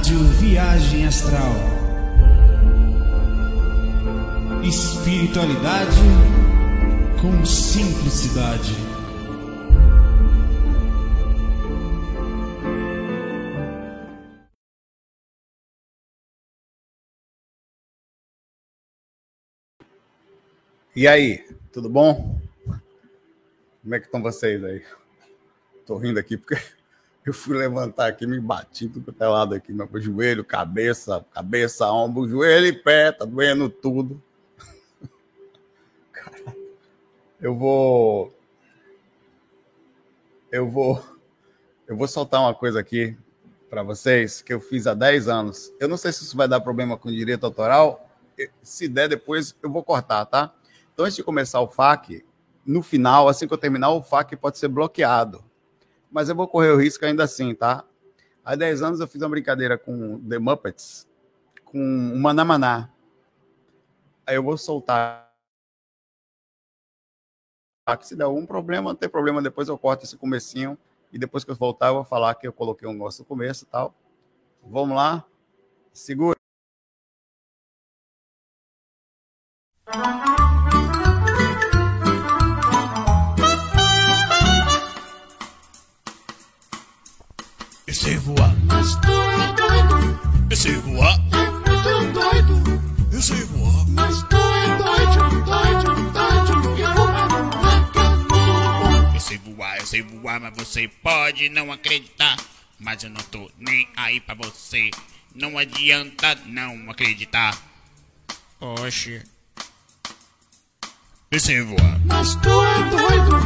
Rádio Viagem Astral. Espiritualidade com simplicidade. E aí, tudo bom? Como é que estão vocês aí? Tô rindo aqui porque eu fui levantar aqui, me bati tudo até lado aqui, meu joelho, cabeça, cabeça, ombro, joelho e pé, tá doendo tudo. Eu vou eu vou eu vou soltar uma coisa aqui para vocês que eu fiz há 10 anos. Eu não sei se isso vai dar problema com direito autoral. Se der depois eu vou cortar, tá? Então antes de começar o FAQ, no final, assim que eu terminar o FAQ pode ser bloqueado mas eu vou correr o risco ainda assim, tá? Há 10 anos eu fiz uma brincadeira com The Muppets, com o Manamaná. Aí eu vou soltar. Se der algum problema, não tem problema, depois eu corto esse comecinho e depois que eu voltar eu vou falar que eu coloquei um negócio no começo e tal. Vamos lá? Segura. Pode não acreditar. Mas eu não tô nem aí pra você. Não adianta não acreditar. Oxe. Eu sei voar. Mas tu é doido.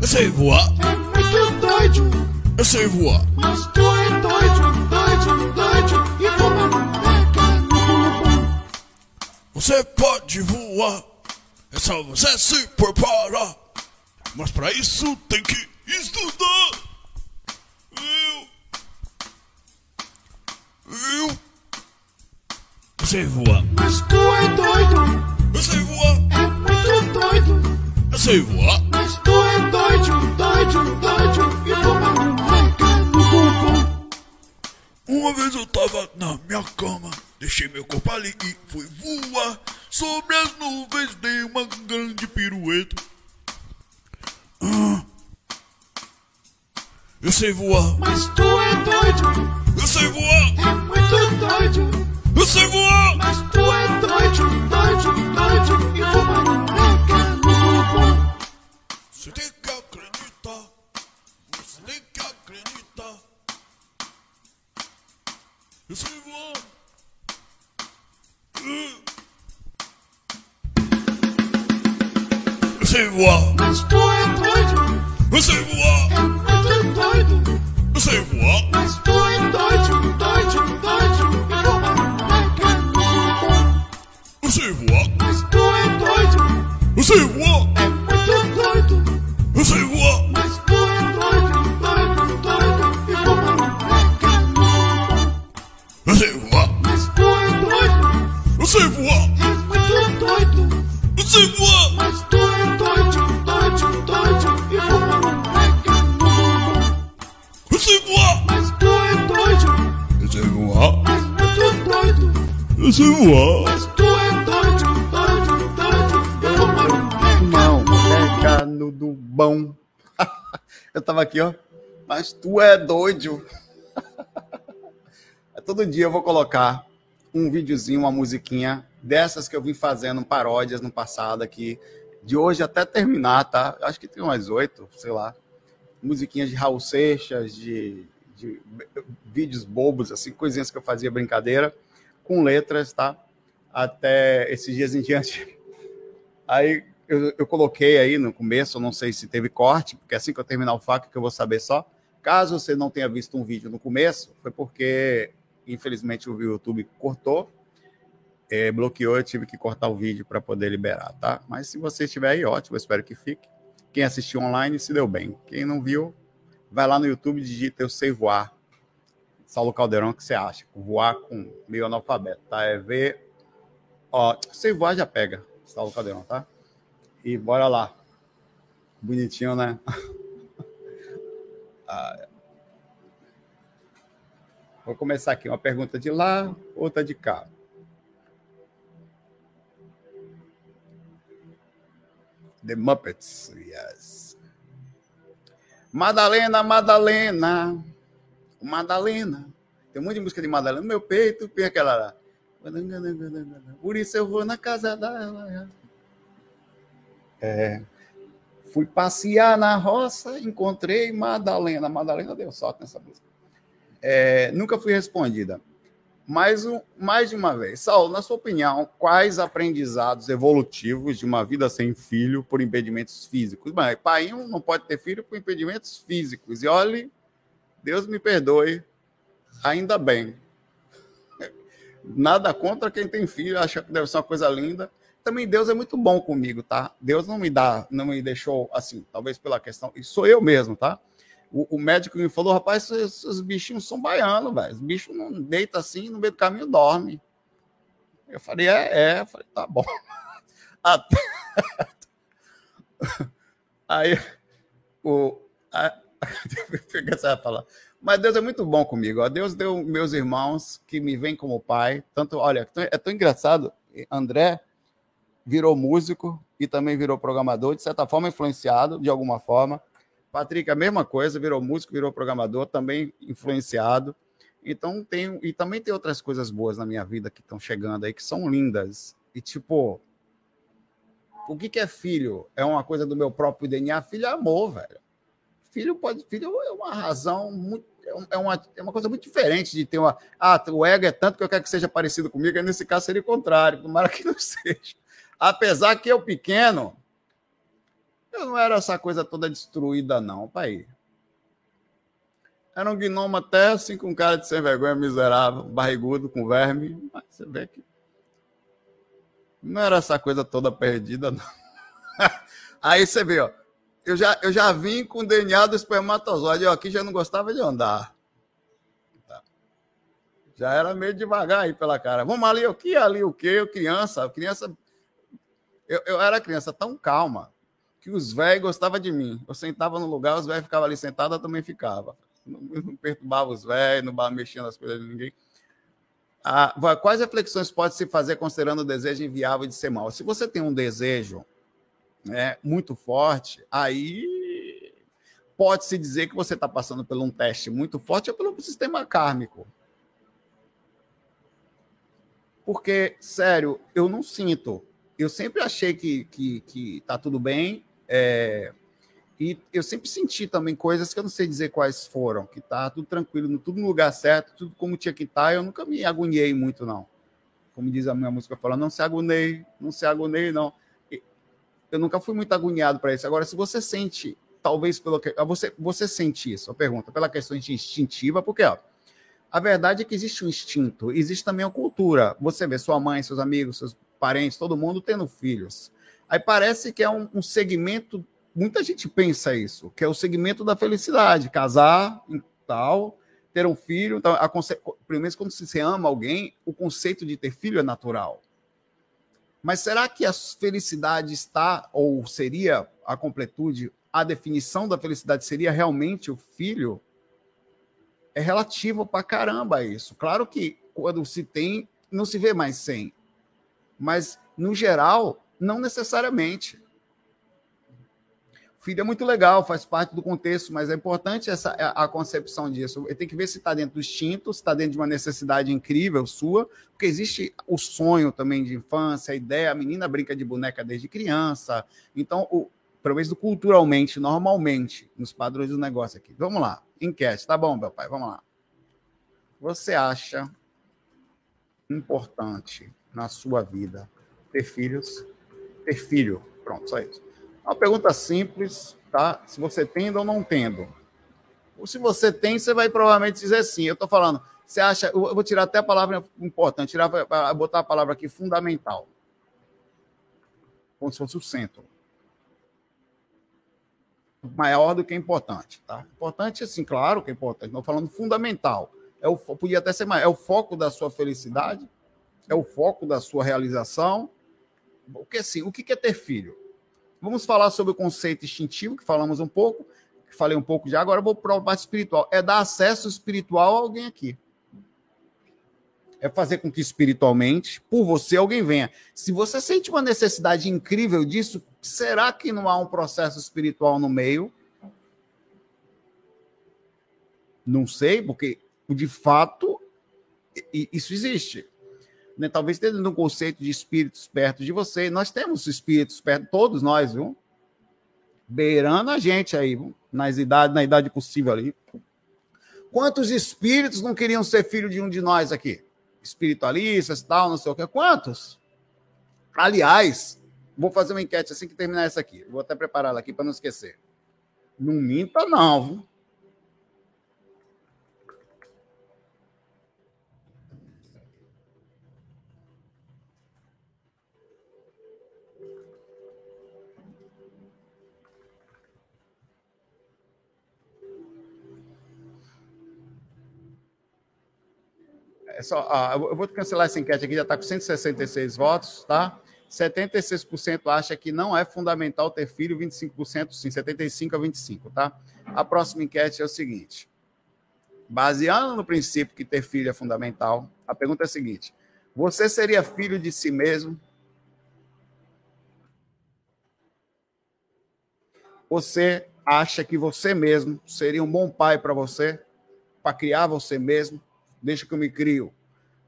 Eu sei voar. É muito doido. Eu sei voar. Mas tu é doido, doido, doido e voa Você pode voar, é só você se preparar. Mas pra isso tem que estudar. Eu. Sei voar. Mas tu é doido. Eu sei voar. É muito doido. Eu sei voar. Mas tu é doido, doido, doido e voa uma vez eu tava na minha cama, deixei meu corpo ali e fui voar. Sobre as nuvens dei uma grande pirueta. Ah. Eu sei voar. Mas tu é doido. Eu sei voar. É muito doido. Eu sei voar. Mas tu é doido, doido, doido. E voar no mega Você tem que acreditar. Você tem que acreditar. Eu sei voar. Eu sei voar. Mas tu é doido. Eu sei voar. Eu sei voar. Mas tu é doido, doido, doido. Eu sei voar. Mas tu é doido. Eu sei voar. É muito doido. Eu sei voar. Mas tu é doido, doido, doido. E voar. Eu sei voar. Mas tu é doido. Eu sei voar. É muito doido. Eu sei voar. Eu sei voar. Mas tu é doido, doido, doido. E mega Não, mega no do bom. Eu tava aqui, ó. Mas tu é doido. Todo dia eu vou colocar um videozinho, uma musiquinha dessas que eu vim fazendo paródias no passado aqui, de hoje até terminar, tá? Acho que tem umas oito, sei lá. Musiquinhas de Raul Seixas, de, de vídeos bobos, assim, coisinhas que eu fazia brincadeira, com letras, tá? Até esses dias em diante. Aí eu, eu coloquei aí no começo, não sei se teve corte, porque assim que eu terminar o fac que eu vou saber só. Caso você não tenha visto um vídeo no começo, foi porque Infelizmente o YouTube cortou, é, bloqueou, eu tive que cortar o vídeo para poder liberar, tá? Mas se você estiver aí, ótimo, espero que fique. Quem assistiu online se deu bem. Quem não viu, vai lá no YouTube e digita Eu Sei Voar. Saulo Caldeirão, o que você acha? Voar com meio analfabeto, tá? É ver. Ó, sei voar já pega, Saulo Caldeirão, tá? E bora lá. Bonitinho, né? ah, Vou começar aqui. Uma pergunta de lá, outra de cá. The Muppets, yes. Madalena, Madalena. Madalena. Tem um monte de música de Madalena no meu peito, tem aquela lá. Por isso eu vou na casa dela. É, fui passear na roça, encontrei Madalena. Madalena deu sorte nessa música. É, nunca fui respondida. Mais, um, mais de uma vez. Saulo, na sua opinião, quais aprendizados evolutivos de uma vida sem filho por impedimentos físicos? Bem, pai não pode ter filho por impedimentos físicos. E olhe, Deus me perdoe, ainda bem. Nada contra quem tem filho, acha que deve ser uma coisa linda. Também Deus é muito bom comigo, tá? Deus não me dá, não me deixou assim, talvez pela questão. E sou eu mesmo, tá? O, o médico me falou, rapaz, esses, bichinhos são baianos, velho. Os bichos não deitam assim, no meio do caminho dorme. Eu falei, é, é. Eu falei, tá bom. Até... Aí, o. A... Falar. Mas Deus é muito bom comigo. Ó. Deus deu meus irmãos que me veem como pai. Tanto, olha, é tão engraçado. André virou músico e também virou programador, de certa forma influenciado, de alguma forma. Patrick, a mesma coisa, virou músico, virou programador, também influenciado. Então tem e também tem outras coisas boas na minha vida que estão chegando aí que são lindas. E tipo, o que, que é filho? É uma coisa do meu próprio DNA? Filho é amor, velho. Filho pode, filho é uma razão muito é, é uma, é uma coisa muito diferente de ter uma. Ah, o ego é tanto que eu quero que seja parecido comigo, e nesse caso seria o contrário, tomara que não seja. Apesar que eu pequeno, eu não era essa coisa toda destruída, não, pai. Era um gnomo até assim, com cara de sem vergonha, miserável, barrigudo, com verme. Mas você vê que. Não era essa coisa toda perdida, não. Aí você vê, ó. Eu já, eu já vim com o DNA do espermatozoide. Eu aqui já não gostava de andar. Tá. Já era meio devagar aí pela cara. Vamos ali, o que? Ali o quê? Eu, criança, criança. Eu, eu era criança tão calma que os velhos gostavam de mim. Eu sentava no lugar, os velhos ficavam ali sentados, eu também ficava. Não, não perturbava os velhos, não mexia nas coisas de ninguém. Ah, quais reflexões pode se fazer considerando o desejo inviável de ser mal? Se você tem um desejo né, muito forte, aí pode-se dizer que você está passando por um teste muito forte ou pelo sistema kármico. Porque, sério, eu não sinto. Eu sempre achei que, que, que tá tudo bem, é, e eu sempre senti também coisas que eu não sei dizer quais foram, que tá tudo tranquilo, tudo no lugar certo, tudo como tinha que estar. Tá, eu nunca me agoniei muito, não. Como diz a minha música, falando, não se agonei, não se agonei, não. Eu nunca fui muito agoniado para isso. Agora, se você sente, talvez pelo que. Você, você sente isso, a pergunta, pela questão instintiva, porque, ó, a verdade é que existe um instinto, existe também a cultura. Você vê sua mãe, seus amigos, seus parentes, todo mundo tendo filhos. Aí parece que é um, um segmento, muita gente pensa isso, que é o segmento da felicidade, casar tal, ter um filho. Então, a conce... primeiro, quando você ama alguém, o conceito de ter filho é natural. Mas será que a felicidade está, ou seria a completude, a definição da felicidade seria realmente o filho? É relativo para caramba isso. Claro que quando se tem, não se vê mais sem. Mas, no geral, não necessariamente. Filho é muito legal, faz parte do contexto, mas é importante essa a, concepção disso. Tem que ver se está dentro do instinto, se está dentro de uma necessidade incrível sua, porque existe o sonho também de infância, a ideia, a menina brinca de boneca desde criança. Então, o, pelo menos culturalmente, normalmente, nos padrões do negócio aqui. Vamos lá, enquete, tá bom, meu pai, vamos lá. Você acha importante na sua vida ter filhos? ter filho? Pronto, só isso. É uma pergunta simples, tá? Se você tendo ou não tendo. Ou se você tem, você vai provavelmente dizer sim. Eu estou falando, você acha, eu vou tirar até a palavra importante, tirar, botar a palavra aqui fundamental. Como se fosse o centro. Maior do que importante, tá? Importante, assim, claro que é importante. Estou falando fundamental. É o, podia até ser mais. É o foco da sua felicidade, é o foco da sua realização, porque assim, o que é ter filho? Vamos falar sobre o conceito instintivo, que falamos um pouco, que falei um pouco já, agora vou para o parte espiritual. É dar acesso espiritual a alguém aqui. é fazer com que espiritualmente, por você, alguém venha. Se você sente uma necessidade incrível disso, será que não há um processo espiritual no meio? Não sei, porque de fato isso existe. Né? Talvez tendo um conceito de espíritos perto de você. Nós temos espíritos perto, todos nós, viu? Beirando a gente aí? Nas idades, na idade possível ali. Quantos espíritos não queriam ser filho de um de nós aqui? espiritualistas, tal, não sei o que. Quantos? Aliás, vou fazer uma enquete assim que terminar essa aqui. Vou até prepará-la aqui para não esquecer. Não minta, não. Viu? Só, ah, eu vou cancelar essa enquete aqui, já está com 166 votos, tá? 76% acha que não é fundamental ter filho, 25% sim, 75 a 25, tá? A próxima enquete é o seguinte: baseando no princípio que ter filho é fundamental, a pergunta é a seguinte: você seria filho de si mesmo? Você acha que você mesmo seria um bom pai para você, para criar você mesmo? Deixa que eu me crio.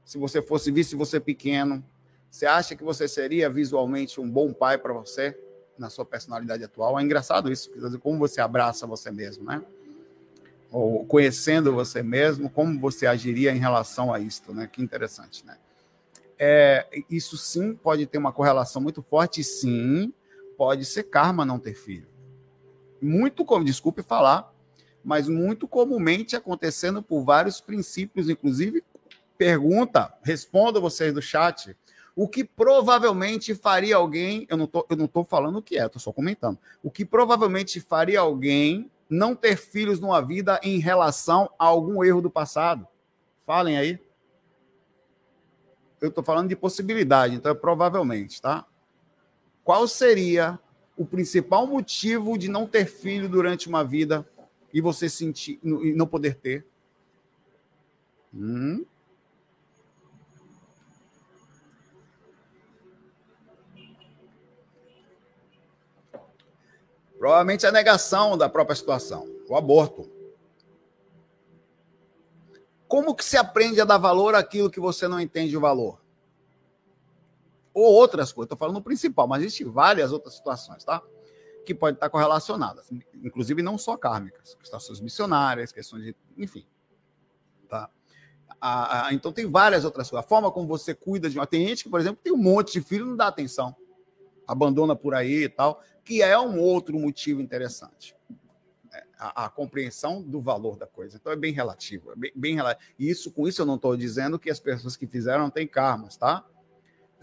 Se você fosse vice você pequeno, você acha que você seria visualmente um bom pai para você na sua personalidade atual? É engraçado isso, como você abraça você mesmo, né? Ou conhecendo você mesmo, como você agiria em relação a isto, né? Que interessante, né? É, isso sim pode ter uma correlação muito forte, sim, pode ser karma não ter filho. Muito como, desculpe falar, mas muito comumente acontecendo por vários princípios, inclusive pergunta, responda vocês do chat, o que provavelmente faria alguém, eu não tô, eu não tô falando o que é, tô só comentando. O que provavelmente faria alguém não ter filhos numa vida em relação a algum erro do passado? Falem aí. Eu tô falando de possibilidade, então é provavelmente, tá? Qual seria o principal motivo de não ter filho durante uma vida e você sentir e não poder ter? Hum? Provavelmente a negação da própria situação, o aborto. Como que se aprende a dar valor àquilo que você não entende o valor? Ou outras coisas, estou falando o principal, mas existem várias outras situações, tá? Que podem estar correlacionadas, inclusive não só kármicas, situações missionárias, questões de, enfim, tá? Então tem várias outras coisas. A forma como você cuida de uma. Tem gente que, por exemplo, tem um monte de filho e não dá atenção, abandona por aí e tal, que é um outro motivo interessante. É, a, a, compreensão do valor da coisa. Então é bem relativo, é bem, bem relativo. E isso, com isso, eu não estou dizendo que as pessoas que fizeram não têm karmas, tá?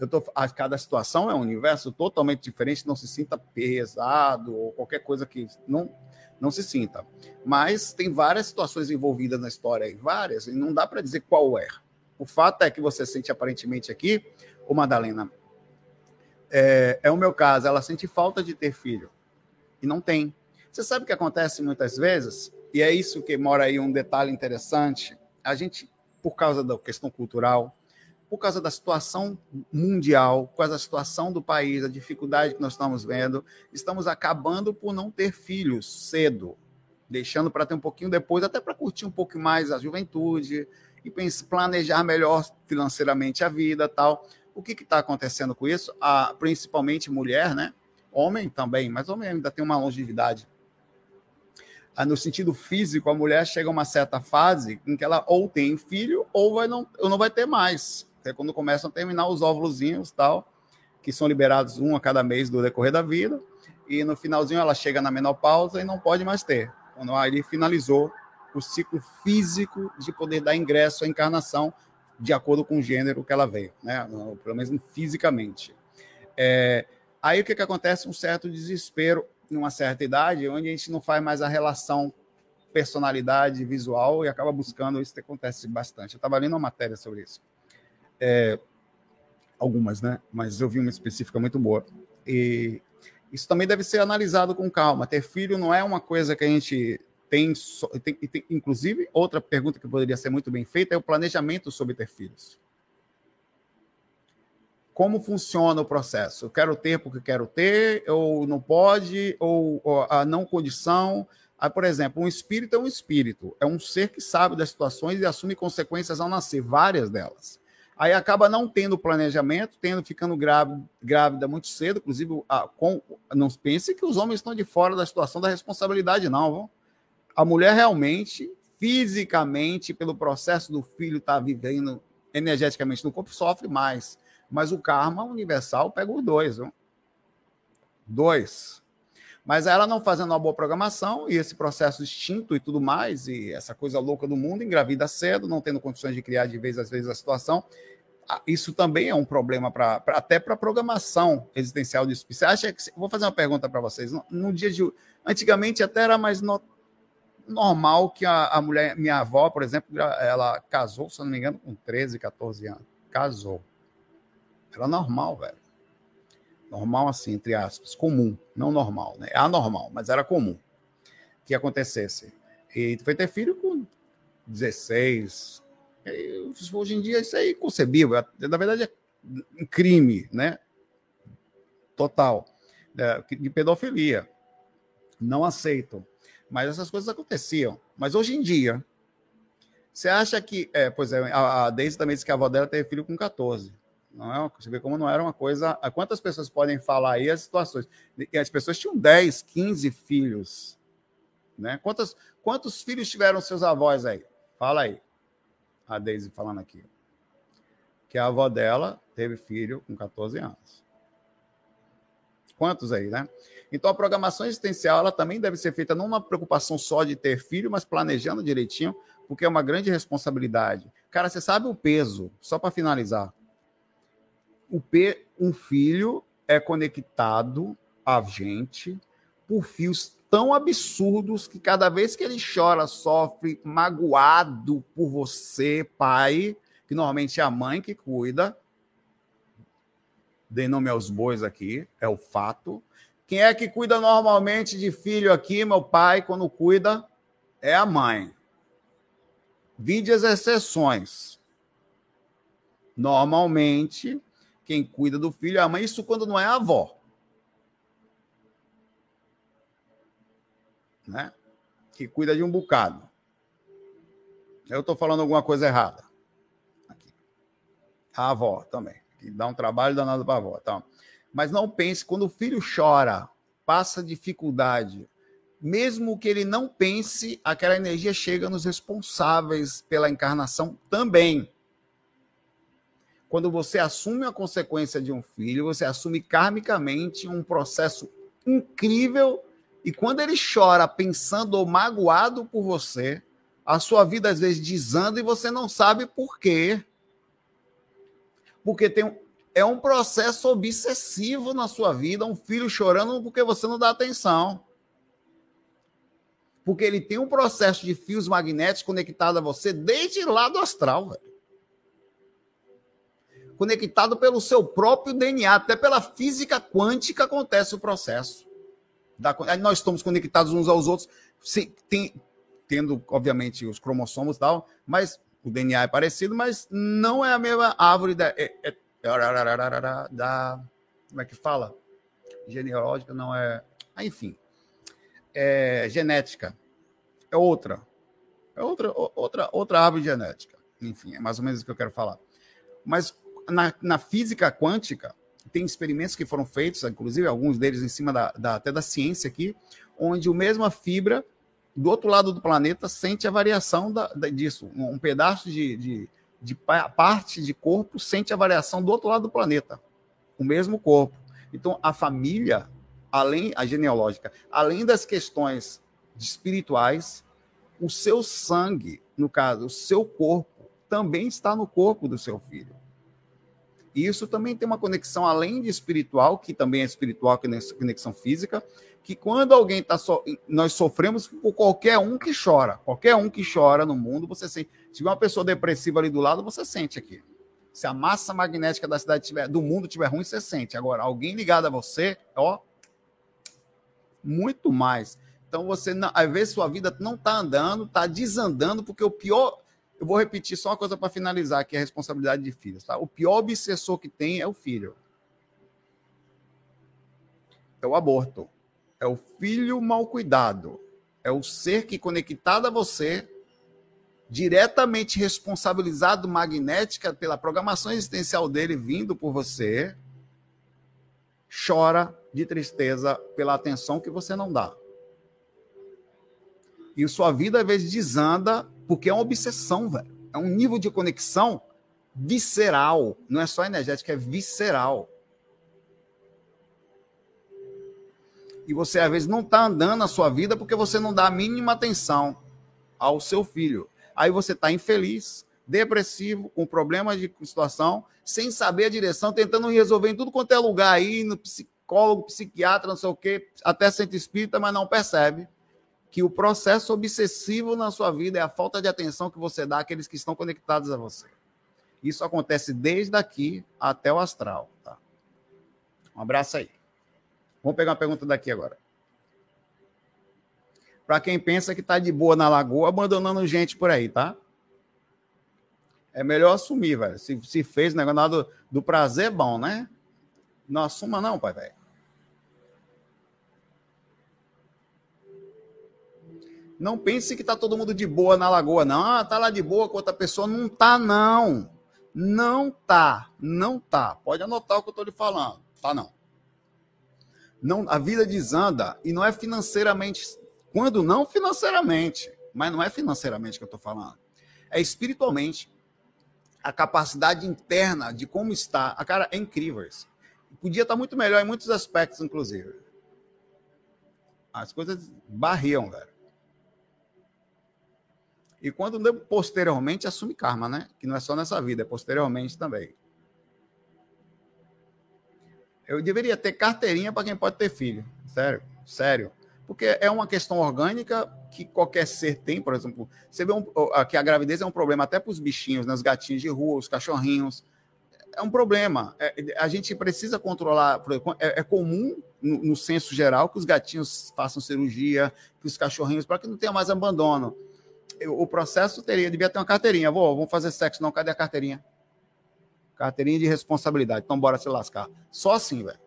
Eu tô, a, cada situação é um universo totalmente diferente, não se sinta pesado ou qualquer coisa que não, não se sinta. Mas tem várias situações envolvidas na história aí, várias, e não dá para dizer qual é. O fato é que você sente aparentemente aqui, o Madalena, é, é o meu caso, ela sente falta de ter filho e não tem. Você sabe o que acontece muitas vezes? E é isso que mora aí um detalhe interessante. A gente, por causa da questão cultural, por causa da situação mundial, por causa da situação do país, a dificuldade que nós estamos vendo, estamos acabando por não ter filhos cedo, deixando para ter um pouquinho depois, até para curtir um pouco mais a juventude e planejar melhor financeiramente a vida tal. O que está acontecendo com isso? A, principalmente mulher, né? Homem também, mas homem ainda tem uma longevidade. Ah, no sentido físico, a mulher chega a uma certa fase em que ela ou tem filho ou, vai não, ou não vai ter mais é quando começam a terminar os óvulos tal, que são liberados um a cada mês do decorrer da vida, e no finalzinho ela chega na menopausa e não pode mais ter. Quando aí finalizou o ciclo físico de poder dar ingresso à encarnação de acordo com o gênero que ela veio, né? pelo menos fisicamente. É, aí o que, que acontece? Um certo desespero numa certa idade, onde a gente não faz mais a relação personalidade visual e acaba buscando isso acontece bastante. Eu estava lendo uma matéria sobre isso. É, algumas, né? Mas eu vi uma específica muito boa. E isso também deve ser analisado com calma. Ter filho não é uma coisa que a gente tem, tem, tem, inclusive outra pergunta que poderia ser muito bem feita é o planejamento sobre ter filhos. como funciona o processo? Eu quero ter porque quero ter, ou não pode, ou, ou a não condição. Aí, por exemplo, um espírito é um espírito, é um ser que sabe das situações e assume consequências ao nascer, várias delas. Aí acaba não tendo planejamento, tendo ficando grávida, muito cedo, inclusive a, com, não pense que os homens estão de fora da situação da responsabilidade, não. Viu? A mulher realmente, fisicamente, pelo processo do filho estar tá vivendo energeticamente no corpo, sofre mais. Mas o karma universal pega os dois. Viu? Dois. Mas ela não fazendo uma boa programação e esse processo instinto e tudo mais, e essa coisa louca do mundo, engravida cedo, não tendo condições de criar de vez às vezes a situação, isso também é um problema para até para programação existencial disso. Você acha que vou fazer uma pergunta para vocês? No, no, dia de antigamente até era mais no, normal que a, a, mulher, minha avó, por exemplo, ela casou, se não me engano, com 13, 14 anos. Casou. Era normal, velho. Normal assim, entre aspas, comum, não normal, né? Anormal, mas era comum que acontecesse. E foi ter filho com 16. hoje em dia isso é inconcebível. Na verdade, é um crime, né? Total. É, de pedofilia. Não aceitam. Mas essas coisas aconteciam. Mas hoje em dia, você acha que. É, pois é, a Deise também disse que a avó dela teve filho com 14. Não é, você vê como não era uma coisa. Quantas pessoas podem falar aí as situações? As pessoas tinham 10, 15 filhos. Né? Quantos, quantos filhos tiveram seus avós aí? Fala aí. A Deise falando aqui. Que a avó dela teve filho com 14 anos. Quantos aí, né? Então a programação existencial ela também deve ser feita não uma preocupação só de ter filho, mas planejando direitinho, porque é uma grande responsabilidade. Cara, você sabe o peso, só para finalizar o P, um filho é conectado a gente por fios tão absurdos que cada vez que ele chora, sofre, magoado por você, pai, que normalmente é a mãe que cuida. Dei nome aos bois aqui, é o fato. Quem é que cuida normalmente de filho aqui, meu pai, quando cuida? É a mãe. Vide as exceções. Normalmente, quem cuida do filho é a mãe, isso quando não é a avó. Né? Que cuida de um bocado. Eu estou falando alguma coisa errada. Aqui. A avó também. Que dá um trabalho danado para a avó. Então, mas não pense, quando o filho chora, passa dificuldade, mesmo que ele não pense, aquela energia chega nos responsáveis pela encarnação também. Quando você assume a consequência de um filho, você assume karmicamente um processo incrível. E quando ele chora pensando ou magoado por você, a sua vida às vezes desanda e você não sabe por quê. Porque tem, é um processo obsessivo na sua vida, um filho chorando porque você não dá atenção. Porque ele tem um processo de fios magnéticos conectado a você desde lá do astral, velho conectado pelo seu próprio DNA, até pela física quântica acontece o processo. Da, nós estamos conectados uns aos outros, se, tem, tendo, obviamente, os cromossomos e tal, mas o DNA é parecido, mas não é a mesma árvore da. É, é, da como é que fala? Genealógica não é. Ah, enfim. É, genética. É outra. É outra, outra, outra árvore genética. Enfim, é mais ou menos o que eu quero falar. Mas na, na física quântica, tem experimentos que foram feitos, inclusive alguns deles em cima da, da, até da ciência aqui, onde o mesma fibra do outro lado do planeta sente a variação da, da, disso. Um pedaço de, de, de, parte de corpo sente a variação do outro lado do planeta, o mesmo corpo. Então, a família, além a genealógica, além das questões espirituais, o seu sangue, no caso, o seu corpo, também está no corpo do seu filho. Isso também tem uma conexão além de espiritual, que também é espiritual, que é conexão física, que quando alguém está so... nós sofremos por qualquer um que chora, qualquer um que chora no mundo, você sente. Se tiver uma pessoa depressiva ali do lado, você sente aqui. Se a massa magnética da cidade tiver, do mundo tiver ruim, você sente. Agora, alguém ligado a você, ó, muito mais. Então você, às vezes sua vida não está andando, está desandando, porque o pior Eu vou repetir só uma coisa para finalizar, que é a responsabilidade de filhos. Tá? O pior obsessor que tem é o filho. É o aborto. É o filho mal cuidado. É o ser que, conectado a você, diretamente responsabilizado magnética pela programação existencial dele vindo por você, chora de tristeza pela atenção que você não dá. E sua vida às vezes desanda porque é uma obsessão, velho. É um nível de conexão visceral, não é só energética, é visceral. E você às vezes não está andando na sua vida porque você não dá a mínima atenção ao seu filho. Aí você está infeliz, depressivo, com problemas de situação, sem saber a direção, tentando resolver em tudo quanto é lugar aí, no psicólogo, psiquiatra, não sei o quê, até centro espírita, mas não percebe que o processo obsessivo na sua vida é a falta de atenção que você dá àqueles que estão conectados a você. Isso acontece desde aqui até o astral. Tá? Um abraço aí. Vamos pegar uma pergunta daqui agora. Para quem pensa que está de boa na lagoa, abandonando gente por aí, tá? É melhor assumir, velho. Se, se fez negócio do, do prazer, é bom, né? Não assuma, não, pai, velho. Não pense que tá todo mundo de boa na lagoa, não. Ah, tá lá de boa com outra pessoa. Não tá, não. Não tá. Não tá. Pode anotar o que eu tô lhe falando. Tá, não. não a vida desanda e não é financeiramente. Quando não, financeiramente. Mas não é financeiramente que eu tô falando. É espiritualmente. A capacidade interna de como está. A cara é incrível isso. Podia estar tá muito melhor em muitos aspectos, inclusive. As coisas barriam, velho. E quando posteriormente assume karma, né? Que não é só nessa vida, é posteriormente também. Eu deveria ter carteirinha para quem pode ter filho. Sério, sério. Porque é uma questão orgânica que qualquer ser tem, por exemplo. Você vê um, que a gravidez é um problema até para os bichinhos, né? os gatinhos de rua, os cachorrinhos. É um problema. É, a gente precisa controlar. É, é comum, no, no senso geral, que os gatinhos façam cirurgia, que os cachorrinhos, para que não tenha mais abandono o processo teria, devia ter uma carteirinha. Vou, vamos fazer sexo, não, cadê a carteirinha? Carteirinha de responsabilidade. Então, bora se lascar. Só assim, velho.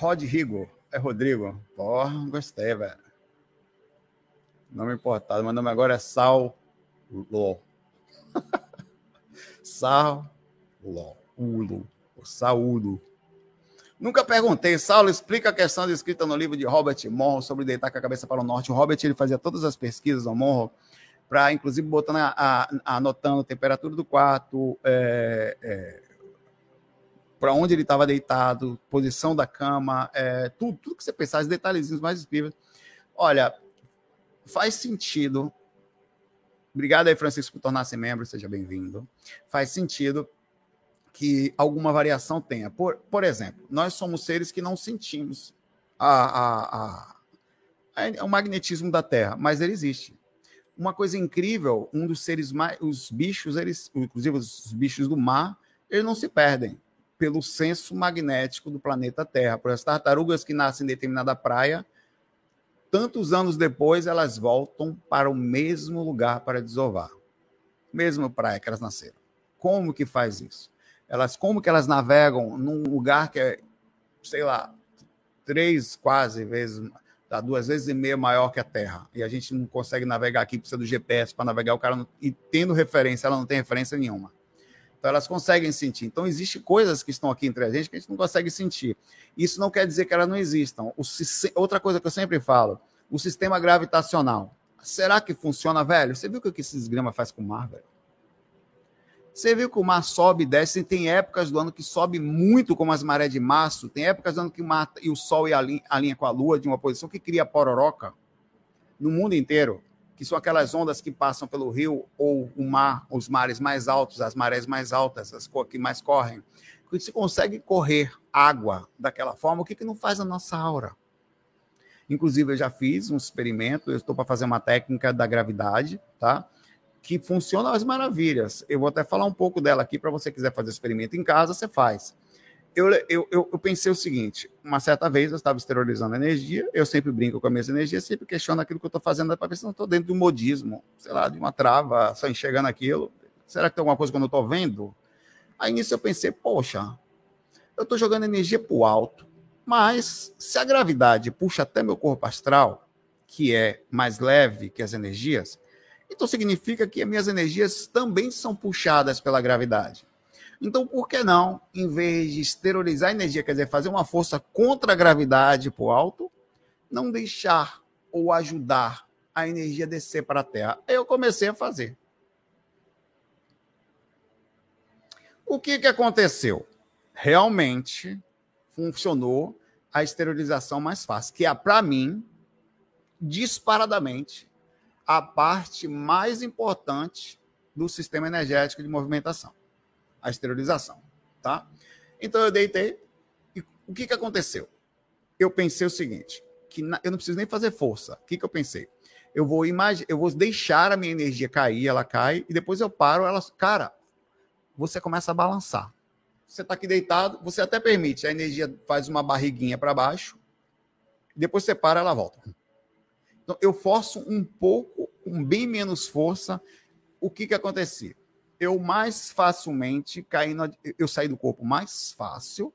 Rod Rigo. É Rodrigo. Porra, gostei, velho. Nome importado. Meu nome agora é Saulo. Saulo. Ulo. Saulo. Nunca perguntei, Saulo, explica a questão descrita no livro de Robert Monroe sobre deitar com a cabeça para o norte. O Robert ele fazia todas as pesquisas ao Monroe, para inclusive botando a, a, anotando a temperatura do quarto, é, é, para onde ele estava deitado, posição da cama, é, tudo, tudo que você pensar, os detalhezinhos mais incríveis. Olha, faz sentido. Obrigado aí, Francisco, por tornar-se membro, seja bem-vindo. Faz sentido que alguma variação tenha. Por, por exemplo, nós somos seres que não sentimos a, a, a, o magnetismo da Terra, mas ele existe. Uma coisa incrível, um dos seres mais. Os bichos, eles, inclusive os bichos do mar, eles não se perdem pelo senso magnético do planeta Terra. Por as tartarugas que nascem em determinada praia, tantos anos depois, elas voltam para o mesmo lugar para desovar. Mesma praia que elas nasceram. Como que faz isso? Elas, como que elas navegam num lugar que é, sei lá, três quase vezes, duas vezes e meia maior que a Terra. E a gente não consegue navegar aqui, precisa do GPS para navegar, o cara não, e tendo referência, ela não tem referência nenhuma. Então elas conseguem sentir. Então existem coisas que estão aqui entre a gente que a gente não consegue sentir. Isso não quer dizer que elas não existam. O, outra coisa que eu sempre falo, o sistema gravitacional. Será que funciona, velho? Você viu o que esses grama faz com o mar, velho? Você viu que o mar sobe e desce, tem épocas do ano que sobe muito, como as marés de março, tem épocas do ano que o, mar, e o sol alinha, alinha com a lua de uma posição que cria pororoca no mundo inteiro que são aquelas ondas que passam pelo rio ou o mar, os mares mais altos, as marés mais altas, as que mais correm. Se consegue correr água daquela forma, o que, que não faz a nossa aura? Inclusive, eu já fiz um experimento, eu estou para fazer uma técnica da gravidade, tá? Que funciona às maravilhas. Eu vou até falar um pouco dela aqui para você quiser fazer experimento em casa, você faz. Eu, eu, eu, pensei o seguinte: uma certa vez eu estava esterilizando energia, eu sempre brinco com as minhas energias, sempre questiono aquilo que eu estou fazendo para ver se não estou dentro de um modismo, sei lá, de uma trava, só enxergando aquilo. Será que tem alguma coisa que eu não estou vendo? Aí nisso eu pensei, poxa, eu estou jogando energia para o alto, mas se a gravidade puxa até meu corpo astral, que é mais leve que as energias, então significa que as minhas energias também são puxadas pela gravidade. Então, por que não, em vez de esterilizar a energia, quer dizer, fazer uma força contra a gravidade para o alto, não deixar ou ajudar a energia descer para a Terra? Eu comecei a fazer. O que, que aconteceu? Realmente funcionou a esterilização mais fácil, que é, para mim, disparadamente, a parte mais importante do sistema energético de movimentação, a esterilização, tá? Então eu deitei e o que, que aconteceu? Eu pensei o seguinte, que na, eu não preciso nem fazer força. O que, que eu pensei? Eu vou imaginar, eu vou deixar a minha energia cair, ela cai e depois eu paro, ela, cara, você começa a balançar você está aqui deitado, você até permite, a energia faz uma barriguinha para baixo, depois você para, ela volta. Então, eu forço um pouco, com bem menos força, o que que acontecia? Eu mais facilmente caí no, eu saí do corpo mais fácil,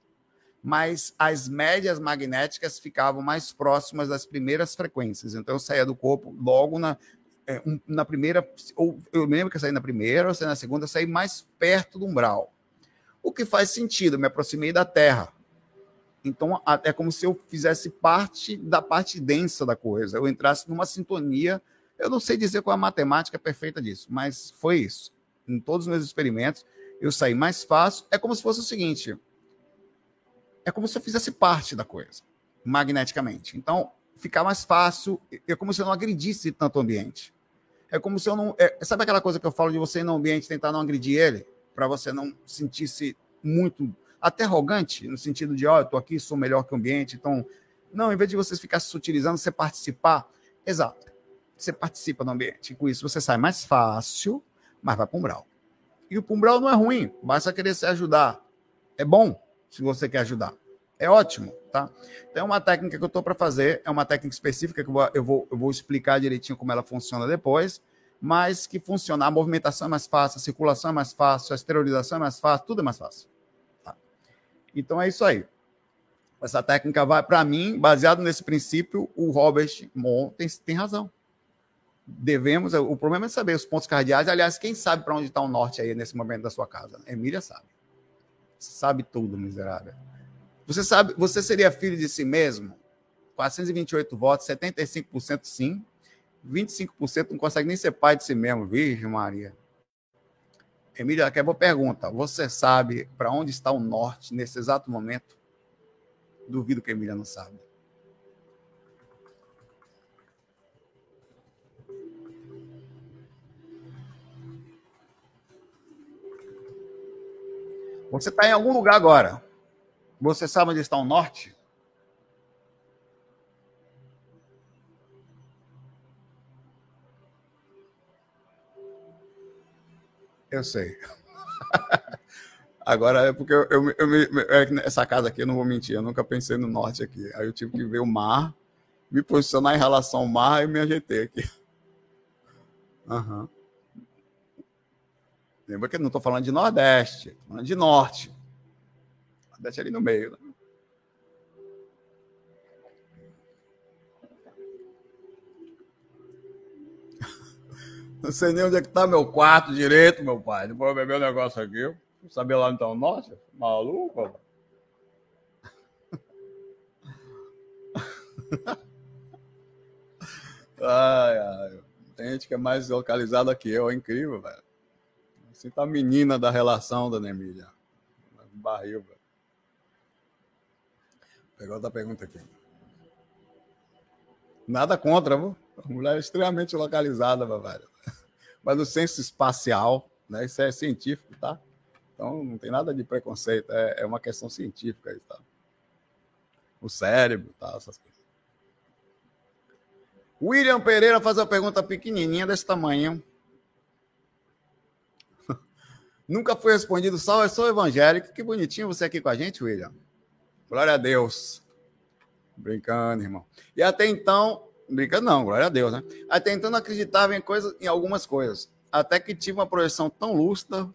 mas as médias magnéticas ficavam mais próximas das primeiras frequências. Então eu saía do corpo logo na, é, na primeira, ou eu lembro que eu saí na primeira, ou saí na segunda, eu saí mais perto do umbral o que faz sentido, me aproximei da Terra. Então, é como se eu fizesse parte da parte densa da coisa, eu entrasse numa sintonia. Eu não sei dizer qual é a matemática perfeita disso, mas foi isso. Em todos os meus experimentos, eu saí mais fácil. É como se fosse o seguinte: é como se eu fizesse parte da coisa, magneticamente. Então, ficar mais fácil, é como se eu não agredisse tanto o ambiente. É como se eu não. É, sabe aquela coisa que eu falo de você ir no ambiente tentar não agredir ele? para você não sentir-se muito até arrogante, no sentido de, ó, oh, eu tô aqui, sou melhor que o ambiente, então, não, em vez de você ficar se utilizando, você participar, exato, você participa do ambiente, com isso você sai mais fácil, mas vai para o umbral. E o umbral não é ruim, basta querer se ajudar, é bom se você quer ajudar, é ótimo, tá? Então, é uma técnica que eu estou para fazer, é uma técnica específica que eu vou, eu vou, eu vou explicar direitinho como ela funciona depois, mas que funciona. A movimentação é mais fácil, a circulação é mais fácil, a esterilização é mais fácil, tudo é mais fácil. Tá? Então é isso aí. Essa técnica vai, para mim, baseado nesse princípio, o Robert Mon tem, tem razão. Devemos, o problema é saber os pontos cardeais. Aliás, quem sabe para onde está o norte aí nesse momento da sua casa? Emília sabe. Sabe tudo, miserável. Você sabe, você seria filho de si mesmo? 428 votos, 75% sim, 25% não consegue nem ser pai de si mesmo, Virgem Maria. Emília, aqui é boa pergunta. Você sabe para onde está o norte nesse exato momento? Duvido que a Emília não sabe. Você está em algum lugar agora. Você sabe onde está o norte? Eu sei. Agora é porque eu, eu, eu é essa casa aqui, eu não vou mentir, eu nunca pensei no norte aqui. Aí eu tive que ver o mar, me posicionar em relação ao mar e me ajeitei aqui. Uhum. Lembra que eu não estou falando de Nordeste, estou falando de Norte. Nordeste é ali no meio. Né? Não sei nem onde é que tá meu quarto direito, meu pai. Depois eu beber o um negócio aqui. Saber lá então, nossa, maluco. ai, ai. Tem gente que é mais localizada que eu, é incrível, velho. Você tá menina da relação, dona Emília. Barril, velho. Pegar outra pergunta aqui. Nada contra, viu? A mulher é extremamente localizada, velho mas no senso espacial, né? Isso é científico, tá? Então não tem nada de preconceito, é, é uma questão científica aí, tá? O cérebro, tá? Essas coisas. William Pereira faz uma pergunta pequenininha desse tamanho. Nunca foi respondido, salve, sou evangélico. Que bonitinho você aqui com a gente, William. Glória a Deus. Brincando, irmão. E até então, brincando não, glória a Deus, né? Até então não acreditava em, coisas, em algumas coisas. Até que tive uma projeção tão lúcida.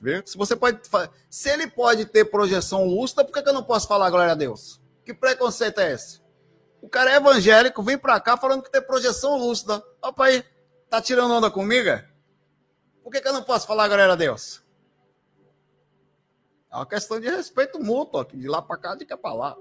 Vê? Se você pode. Se ele pode ter projeção lúcida, por que, que eu não posso falar glória a Deus? Que preconceito é esse? O cara é evangélico, vem pra cá falando que tem projeção lúcida. Opa aí, tá tirando onda comigo? Por que, que eu não posso falar glória a Deus? É uma questão de respeito mútuo, aqui, de lá para cá, de cá para lá.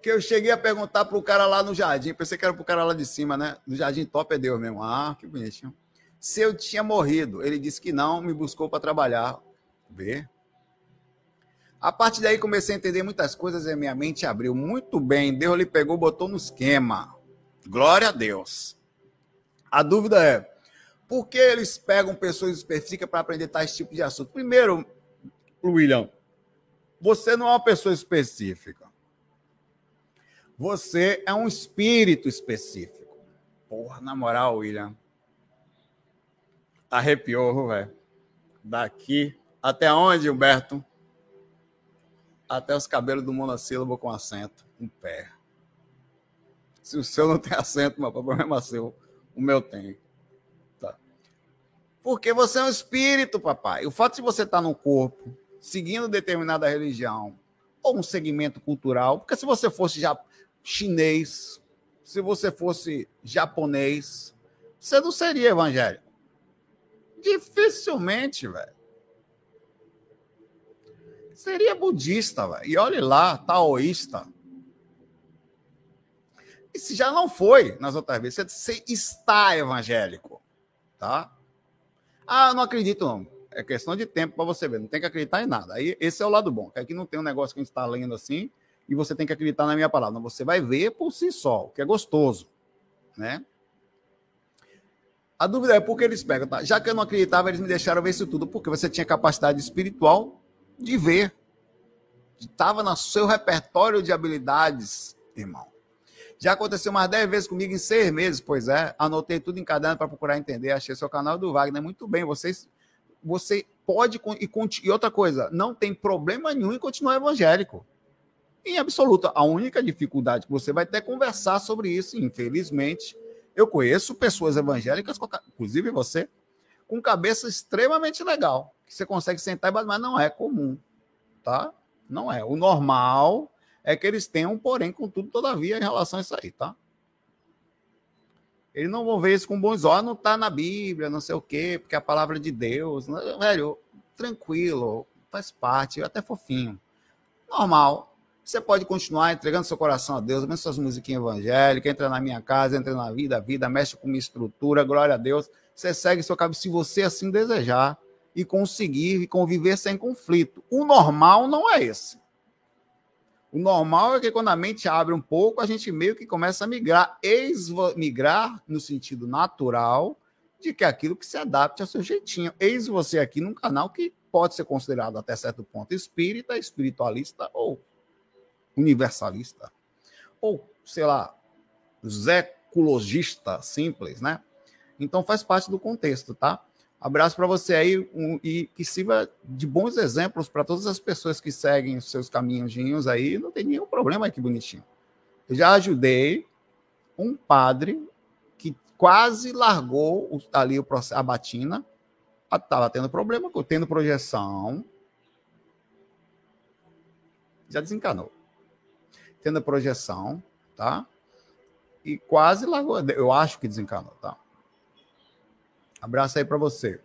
Que eu cheguei a perguntar para o cara lá no jardim, pensei que era para o cara lá de cima, né? No jardim top é Deus mesmo. Ah, que bonitinho. Se eu tinha morrido, ele disse que não, me buscou para trabalhar. Vê? A partir daí comecei a entender muitas coisas e minha mente abriu muito bem. Deus lhe pegou, botou no esquema. Glória a Deus. A dúvida é: por que eles pegam pessoas específicas para aprender tais tipos de assunto? Primeiro, William, você não é uma pessoa específica. Você é um espírito específico. Porra, na moral, William. Arrepiou, velho. Daqui até onde, Humberto? Até os cabelos do monossílabo com acento. Um pé. Se o seu não tem acento, meu problema é seu. O meu tem. Porque você é um espírito, papai. O fato de você estar no corpo, seguindo determinada religião, ou um segmento cultural, porque se você fosse já chinês, se você fosse japonês, você não seria evangélico. Dificilmente, velho. Seria budista, velho. E olhe lá, taoísta. E se já não foi nas outras vezes, você está evangélico, tá? Ah, não acredito, não. É questão de tempo para você ver. Não tem que acreditar em nada. Aí esse é o lado bom. Aqui não tem um negócio que a gente está lendo assim e você tem que acreditar na minha palavra. Você vai ver por si só, o que é gostoso, né? A dúvida é por que eles pegam, tá? Já que eu não acreditava, eles me deixaram ver isso tudo, porque você tinha capacidade espiritual de ver. Estava no seu repertório de habilidades, irmão. Já aconteceu mais 10 vezes comigo em seis meses, pois é. Anotei tudo em caderno para procurar entender. Achei seu canal do Wagner. Muito bem, vocês, você pode. E, e outra coisa, não tem problema nenhum em continuar evangélico. Em absoluta. A única dificuldade que você vai ter é conversar sobre isso, infelizmente. Eu conheço pessoas evangélicas, inclusive você, com cabeça extremamente legal, que você consegue sentar e mas não é comum, tá? Não é. O normal é que eles tenham um porém, contudo, todavia, em relação a isso aí, tá? Eles não vão ver isso com bons olhos, não está na Bíblia, não sei o quê, porque a palavra de Deus. Não, velho, tranquilo, faz parte, até fofinho. Normal. Você pode continuar entregando seu coração a Deus, vendo suas musiquinhas evangélicas, entra na minha casa, entra na vida, a vida, mexe com minha estrutura, glória a Deus. Você segue seu caminho se você assim desejar e conseguir conviver sem conflito. O normal não é esse. O normal é que quando a mente abre um pouco, a gente meio que começa a migrar, ex migrar no sentido natural de que aquilo que se adapte ao seu jeitinho. Eis você aqui num canal que pode ser considerado até certo ponto espírita, espiritualista ou universalista. Ou, sei lá, zecologista simples, né? Então faz parte do contexto, tá? Abraço para você aí um, e que sirva de bons exemplos para todas as pessoas que seguem os seus caminhos aí. Não tem nenhum problema aqui, bonitinho. Eu já ajudei um padre que quase largou ali o a batina. Estava tendo problema, tendo projeção. Já desencanou. Tendo projeção, tá? E quase largou. Eu acho que desencanou, tá? Abraço aí para você.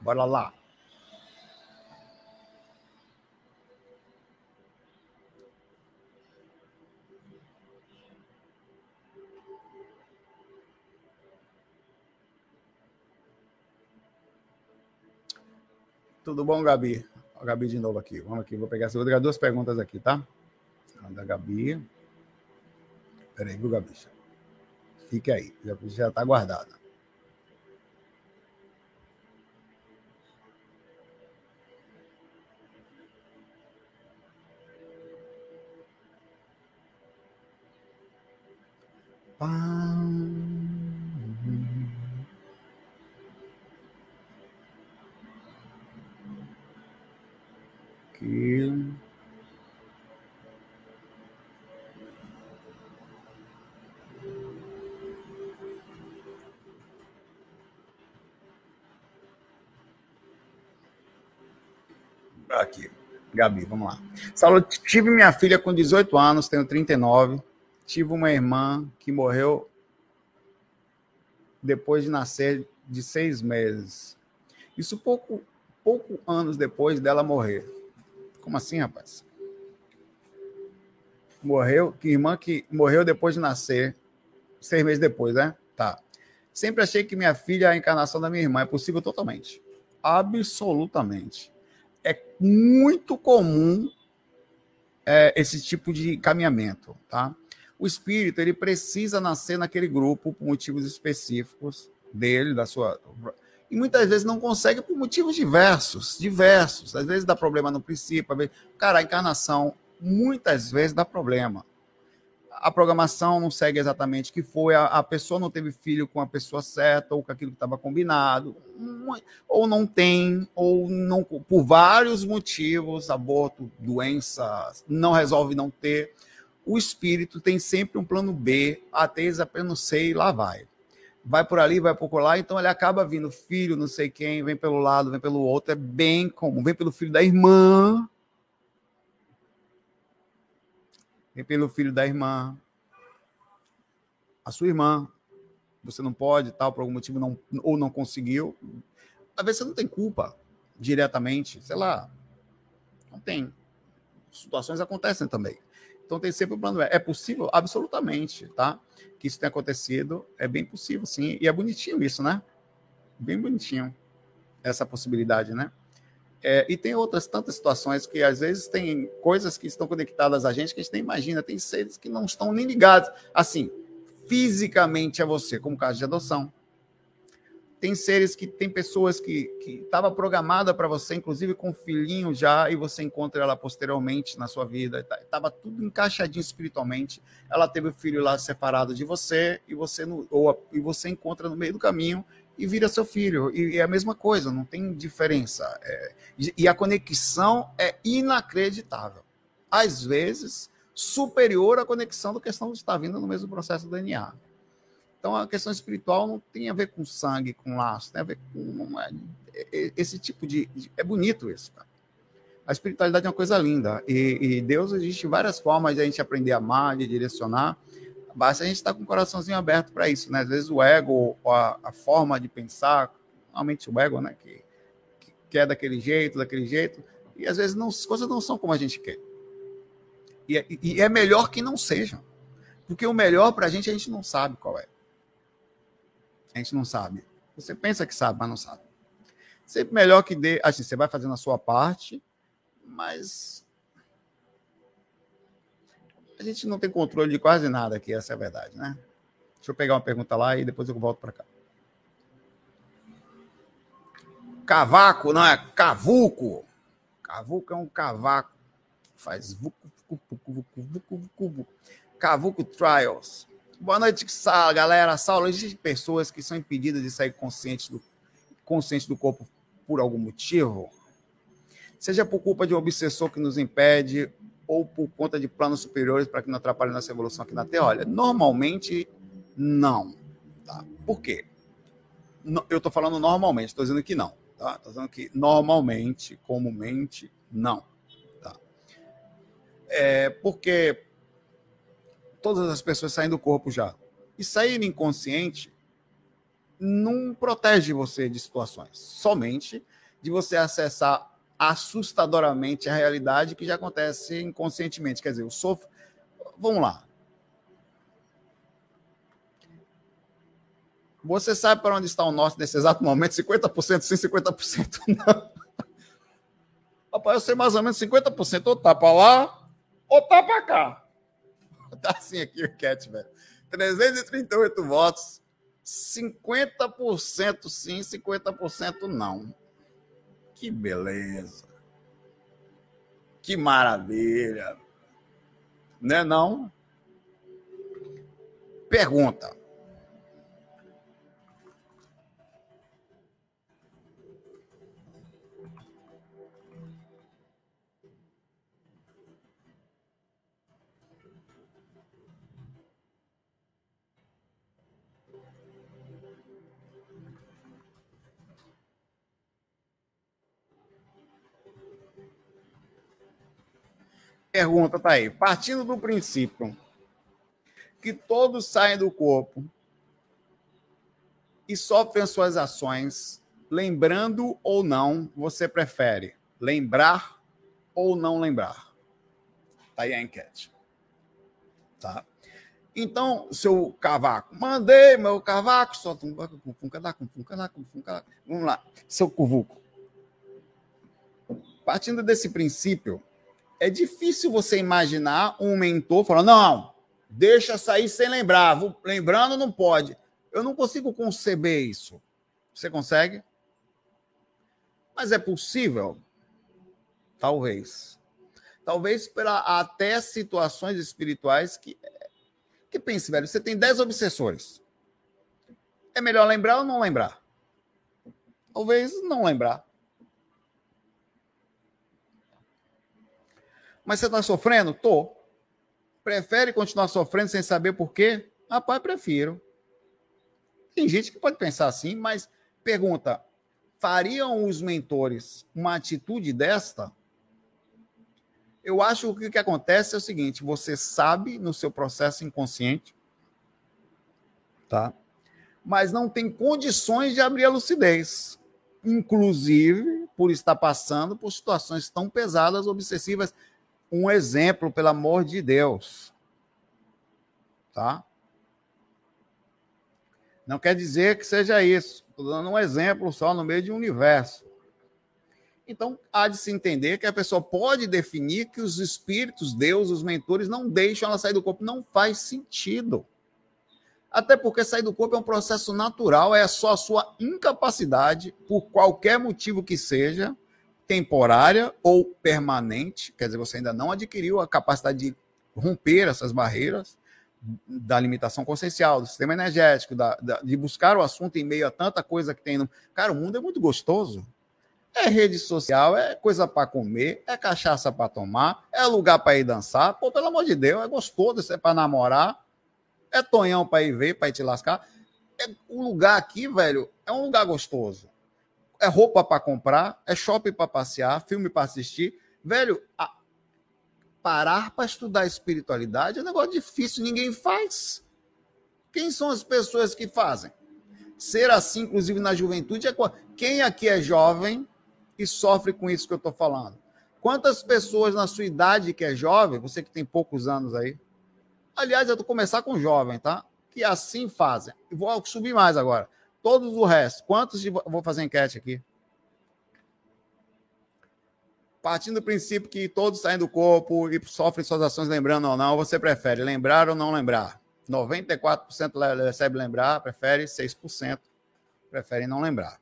Bora lá. Tudo bom, Gabi? Gabi de novo aqui. Vamos aqui, vou pegar, vou pegar duas perguntas aqui, tá? A da Gabi. Peraí, viu, Gabi? Fique aí, já está guardada. Aqui. Aqui. Gabi, vamos lá. Saulo, tive minha filha com 18 anos, tenho 39. Tive uma irmã que morreu depois de nascer de seis meses. Isso pouco, pouco anos depois dela morrer. Como assim, rapaz? Morreu, que irmã que morreu depois de nascer, seis meses depois, né? Tá. Sempre achei que minha filha é a encarnação da minha irmã. É possível totalmente. Absolutamente é muito comum é, esse tipo de caminhamento, tá? O espírito ele precisa nascer naquele grupo por motivos específicos dele, da sua e muitas vezes não consegue por motivos diversos, diversos. Às vezes dá problema no princípio, cara, a encarnação muitas vezes dá problema a programação não segue exatamente o que foi, a, a, pessoa não teve filho com a pessoa certa, ou com aquilo que estava combinado, ou não tem, ou não, por vários motivos, aborto, doença, não resolve não ter. O espírito tem sempre um plano B, até apenas sei, lá vai. Vai por ali, vai por lá, então ele acaba vindo filho, não sei quem, vem pelo lado, vem pelo outro, é bem comum, vem pelo filho da irmã, vem pelo filho da irmã, a sua irmã, você não pode, tal, por algum motivo, não, ou não conseguiu. Às vezes você não tem culpa diretamente, sei lá, não tem. Situações acontecem também. Então tem sempre o plano É possível? Absolutamente, tá? Que isso tenha acontecido, é bem possível, sim. E é bonitinho isso, né? Bem bonitinho essa possibilidade, né? É, e tem outras tantas situações que às vezes tem coisas que estão conectadas a gente que a gente nem imagina. Tem seres que não estão nem ligados, assim, fisicamente a você, como caso de adoção. Tem seres que tem pessoas que estava programada para você, inclusive com um filhinho já, e você encontra ela posteriormente na sua vida. Estava tá, tudo encaixadinho espiritualmente. Ela teve o filho lá separado de você e você no, ou e você encontra no meio do caminho e vira seu filho. E, e é a mesma coisa, não tem diferença. É, e a conexão é inacreditável. Às vezes, superior à conexão questão de estar vindo no mesmo processo do DNA. Então, a questão espiritual não tem a ver com sangue, com laço, tem a ver com é, é, esse tipo de, de, É bonito isso, cara. A espiritualidade é uma coisa linda. E, e Deus existe várias formas de a gente aprender a amar, de direcionar. Basta a gente estar com o coraçãozinho aberto para isso, né? Às vezes o ego, a, a, forma de pensar, normalmente o ego, né? Que, que quer daquele jeito, daquele jeito, e às vezes não, as coisas não são como a gente quer. E, é, e é melhor que não sejam. Porque o melhor para a gente, a gente não sabe qual é. Gente não sabe. Você pensa que sabe, mas não sabe. Sempre melhor que dê. Assim, você vai fazendo a sua parte, mas a gente não tem controle de quase nada aqui, essa é a verdade, né? Deixa eu pegar uma pergunta lá e depois eu volto para cá. Cavaco, não é? Cavuco. Cavuco é um cavaco. Faz vucu, vucu, vucu, vucu, vucu. Cavuco Trials. Boa noite, galera. Saulo, existem pessoas que são impedidas de sair conscientes do, conscientes do corpo por algum motivo? Seja por culpa de um obsessor que nos impede ou por conta de planos superiores para que não atrapalhe nossa evolução aqui na Terra? Olha, normalmente não. Tá? Por quê? Eu estou falando normalmente, estou dizendo que não. Tá? Estou dizendo que normalmente, comumente, não. Tá? É porque todas as pessoas saem do corpo já. E sair inconsciente não protege você de situações. Somente de você acessar assustadoramente a realidade que já acontece inconscientemente. Quer dizer, eu sofro. Vamos lá. Você sabe para onde está o norte nesse exato momento? 50% sim, 50% não. Rapaz, eu sei mais ou menos 50%. Ou tá para lá, ou tá para cá. Tá assim aqui o Cat, velho. 338 votos. 50% sim, 50% não. Que beleza. Que maravilha. Né não? Pergunta. Pergunta tá aí. Partindo do princípio que todos saem do corpo e sofrem suas ações, lembrando ou não, você prefere lembrar ou não lembrar? Tá aí a enquete. Tá? Então, seu cavaco, mandei meu cavaco, solta um Vamos lá, seu cuvuco. Partindo desse princípio, é difícil você imaginar um mentor falando, não, deixa sair sem lembrar, lembrando não pode. Eu não consigo conceber isso. Você consegue? Mas é possível? Talvez. Talvez para até situações espirituais que. Que pense, velho, você tem 10 obsessores. É melhor lembrar ou não lembrar? Talvez não lembrar. Mas você está sofrendo? Tô. Prefere continuar sofrendo sem saber por quê? Rapaz, prefiro. Tem gente que pode pensar assim, mas pergunta: fariam os mentores uma atitude desta? Eu acho que o que acontece é o seguinte: você sabe no seu processo inconsciente, tá? Mas não tem condições de abrir a lucidez, inclusive por estar passando por situações tão pesadas, obsessivas um exemplo, pelo amor de Deus. Tá? Não quer dizer que seja isso. Estou dando um exemplo só no meio de um universo. Então, há de se entender que a pessoa pode definir que os espíritos, Deus, os mentores, não deixam ela sair do corpo. Não faz sentido. Até porque sair do corpo é um processo natural, é só a sua incapacidade, por qualquer motivo que seja, temporária ou permanente, quer dizer, você ainda não adquiriu a capacidade de romper essas barreiras da limitação consciencial, do sistema energético, da, da, de buscar o assunto em meio a tanta coisa que tem no. Cara, o mundo é muito gostoso. É rede social, é coisa para comer, é cachaça para tomar, é lugar para ir dançar. Pô, pelo amor de Deus, é gostoso, isso é para namorar, é tonhão para ir ver, para ir te lascar. É, o lugar aqui, velho, é um lugar gostoso é roupa para comprar, é shopping para passear, filme para assistir. Velho, a... parar para estudar espiritualidade é um negócio difícil, ninguém faz. Quem são as pessoas que fazem? Ser assim, inclusive na juventude, é quem aqui é jovem e sofre com isso que eu estou falando? Quantas pessoas na sua idade que é jovem, você que tem poucos anos aí, aliás, eu vou começar com jovem, tá? Que assim fazem. Vou subir mais agora Todos o resto. Quantos de. Vou fazer enquete aqui. Partindo do princípio que todos saem do corpo e sofrem suas ações lembrando ou não, você prefere lembrar ou não lembrar? 94% recebe lembrar, prefere 6%, prefere não lembrar.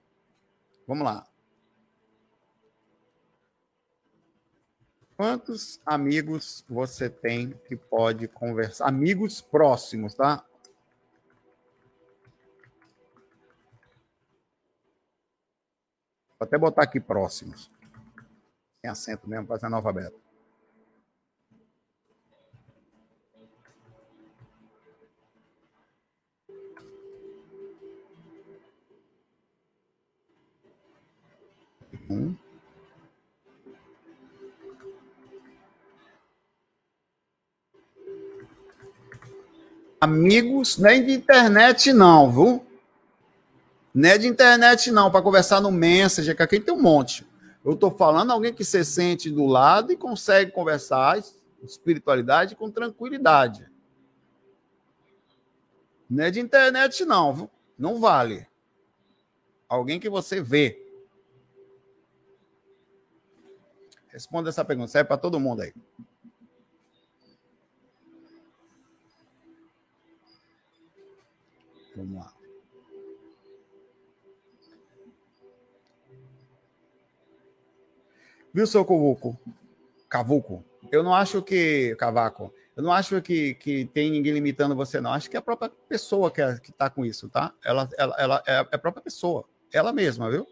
Vamos lá. Quantos amigos você tem que pode conversar? Amigos próximos, tá? Vou até botar aqui próximos. Tem acento mesmo, para ser analfabeto. Um. Amigos, nem de internet não, viu? Não é de internet, não, para conversar no Messenger, que aqui tem um monte. Eu estou falando alguém que se sente do lado e consegue conversar espiritualidade com tranquilidade. Não é de internet, não. Não vale. Alguém que você vê. Responda essa pergunta. Serve para todo mundo aí. Vamos lá. Viu, seu Cavuco? Cavuco? Eu não acho que. Cavaco. Eu não acho que, que tem ninguém limitando você, não. Acho que é a própria pessoa que é, está com isso, tá? Ela, ela, ela é a própria pessoa, ela mesma, viu?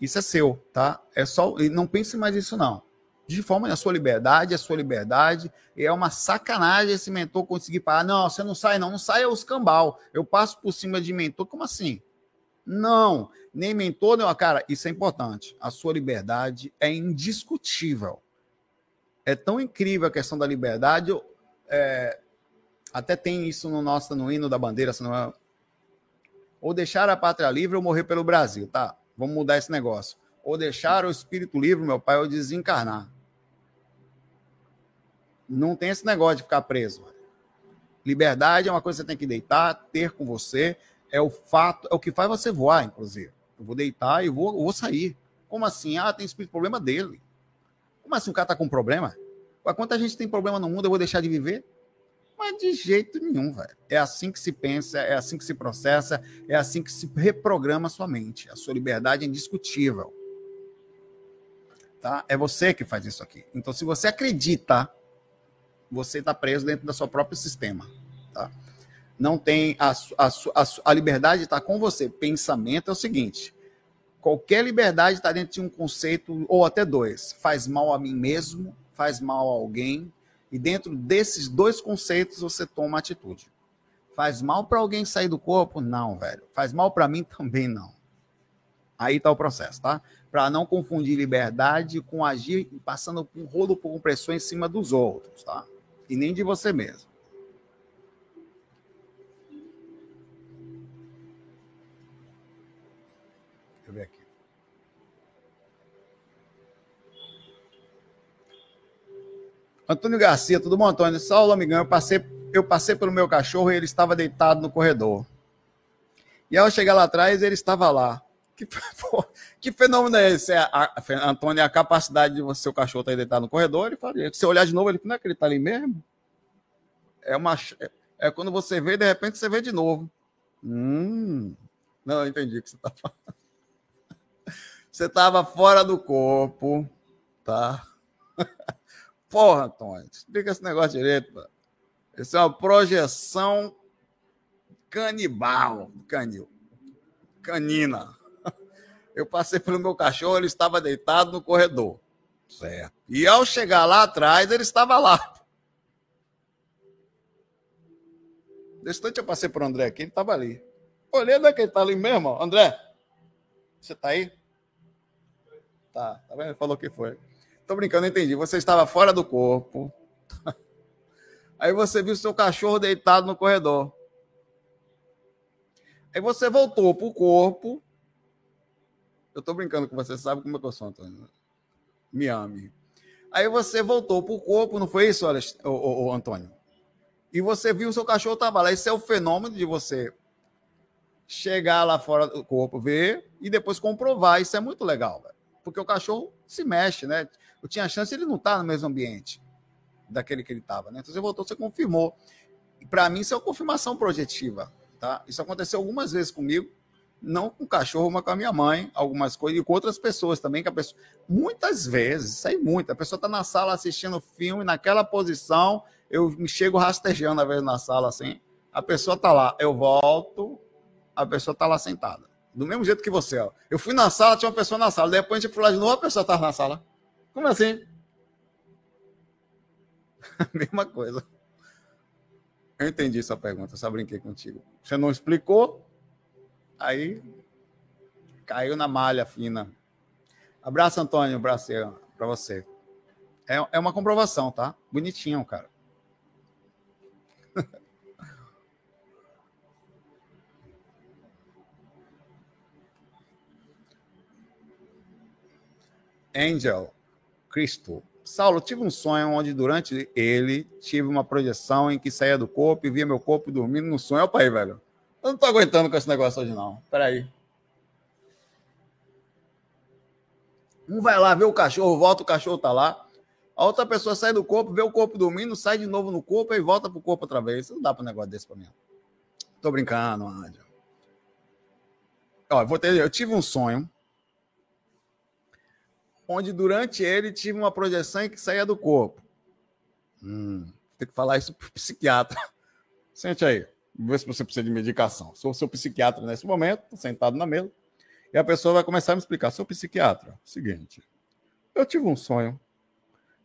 Isso é seu, tá? É só. Não pense mais nisso, não. De forma a sua liberdade, a sua liberdade. E é uma sacanagem esse mentor conseguir parar. Não, você não sai, não. Não sai é os cambal. Eu passo por cima de mentor. Como assim? Não, nem mentor, nem. Cara, isso é importante. A sua liberdade é indiscutível. É tão incrível a questão da liberdade. É, até tem isso no nosso no hino da bandeira, se não é. Ou deixar a pátria livre ou morrer pelo Brasil, tá? Vamos mudar esse negócio. Ou deixar o espírito livre, meu pai, ou desencarnar. Não tem esse negócio de ficar preso. Liberdade é uma coisa que você tem que deitar, ter com você. É o fato, é o que faz você voar, inclusive. Eu vou deitar e vou, vou sair. Como assim? Ah, tem espírito, problema dele. Como assim o cara tá com problema? Quanta gente tem problema no mundo, eu vou deixar de viver? Mas de jeito nenhum, velho. É assim que se pensa, é assim que se processa, é assim que se reprograma a sua mente. A sua liberdade é indiscutível. Tá? É você que faz isso aqui. Então, se você acredita, você está preso dentro do seu próprio sistema. Tá? Não tem. A, a, a, a liberdade está com você. Pensamento é o seguinte: qualquer liberdade está dentro de um conceito, ou até dois. Faz mal a mim mesmo faz mal a alguém, e dentro desses dois conceitos você toma atitude. Faz mal para alguém sair do corpo? Não, velho. Faz mal para mim também não. Aí tá o processo, tá? Para não confundir liberdade com agir passando um rolo por pressão em cima dos outros, tá? E nem de você mesmo. Deixa eu ver aqui. Antônio Garcia, tudo bom, Antônio? Saulo, amigão, eu passei, eu passei pelo meu cachorro e ele estava deitado no corredor. E ao chegar lá atrás, ele estava lá. Que, pô, que fenômeno é esse? É, a, Antônio, a capacidade de você, seu cachorro estar tá deitado no corredor, ele fala, se olhar de novo, ele não é que ele está ali mesmo? É, uma, é, é, quando você vê, de repente você vê de novo. Hum, não, eu entendi o que você está falando. Você estava fora do corpo, tá? Porra, Antônio, explica esse negócio direito, mano. Isso é uma projeção canibal, canil, canina. Eu passei pelo meu cachorro, ele estava deitado no corredor. Certo. E ao chegar lá atrás, ele estava lá. Distante eu passei por André aqui, ele estava ali. Olhei, onde é que ele está ali mesmo? André, você está aí? Tá, tá vendo? Ele falou que foi. Tô brincando, entendi. Você estava fora do corpo. Aí você viu seu cachorro deitado no corredor. Aí você voltou pro corpo. Eu tô brincando com você, sabe como é que eu sou, Antônio? Me ame. Aí você voltou pro corpo, não foi isso, o Antônio? E você viu seu cachorro tava lá. Esse é o fenômeno de você chegar lá fora do corpo, ver e depois comprovar. Isso é muito legal, velho. Porque o cachorro se mexe, né? Eu tinha chance de ele não estar tá no mesmo ambiente daquele que ele estava, né? Então você voltou, você confirmou. E para mim isso é uma confirmação projetiva, tá? Isso aconteceu algumas vezes comigo, não com o cachorro, mas com a minha mãe, algumas coisas, e com outras pessoas também, que a pessoa, muitas vezes, isso aí muito, a pessoa está na sala assistindo filme, naquela posição, eu me chego rastejando às vezes na sala assim, a pessoa está lá, eu volto, a pessoa está lá sentada. Do mesmo jeito que você, ó. Eu fui na sala, tinha uma pessoa na sala, depois eu fui lá de novo, a pessoa estava na sala. Como assim? Mesma coisa. Eu entendi sua pergunta, só brinquei contigo. Você não explicou, aí caiu na malha fina. Abraço, Antônio, abraço para você. É, é uma comprovação, tá? Bonitinho, cara. Angel, Cristo. Saulo, tive um sonho onde durante ele tive uma projeção em que saía do corpo e via meu corpo dormindo no sonho. Opa aí, velho. Eu não tô aguentando com esse negócio hoje, não. Peraí. Um vai lá, vê o cachorro, volta, o cachorro tá lá. A outra pessoa sai do corpo, vê o corpo dormindo, sai de novo no corpo e volta pro corpo outra vez. Não dá para um negócio desse para mim. Tô brincando, Ándia. Ó, vou ter, eu tive um sonho onde durante ele tive uma projeção que saía do corpo. Hum, Tem que falar isso pro psiquiatra. Sente aí. Vê se você precisa de medicação. Sou seu psiquiatra nesse momento, sentado na mesa. E a pessoa vai começar a me explicar. Sou psiquiatra. Seguinte. Eu tive um sonho.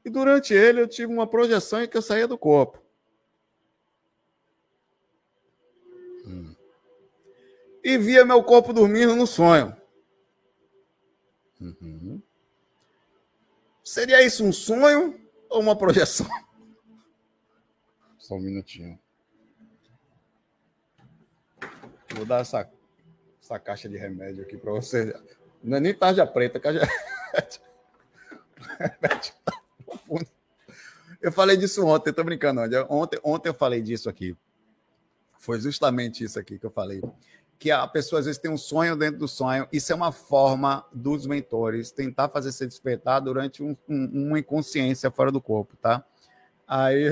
E durante ele eu tive uma projeção em que eu saía do corpo. Hum. E via meu corpo dormindo no sonho. Uhum. Seria isso um sonho ou uma projeção? Só um minutinho. Vou dar essa, essa caixa de remédio aqui para você. Não é nem tarja preta, caixa. Eu falei disso ontem, tô brincando. Ontem, ontem eu falei disso aqui. Foi justamente isso aqui que eu falei que a pessoa às vezes tem um sonho dentro do sonho. Isso é uma forma dos mentores tentar fazer se despertar durante um, um, uma inconsciência fora do corpo, tá? Aí,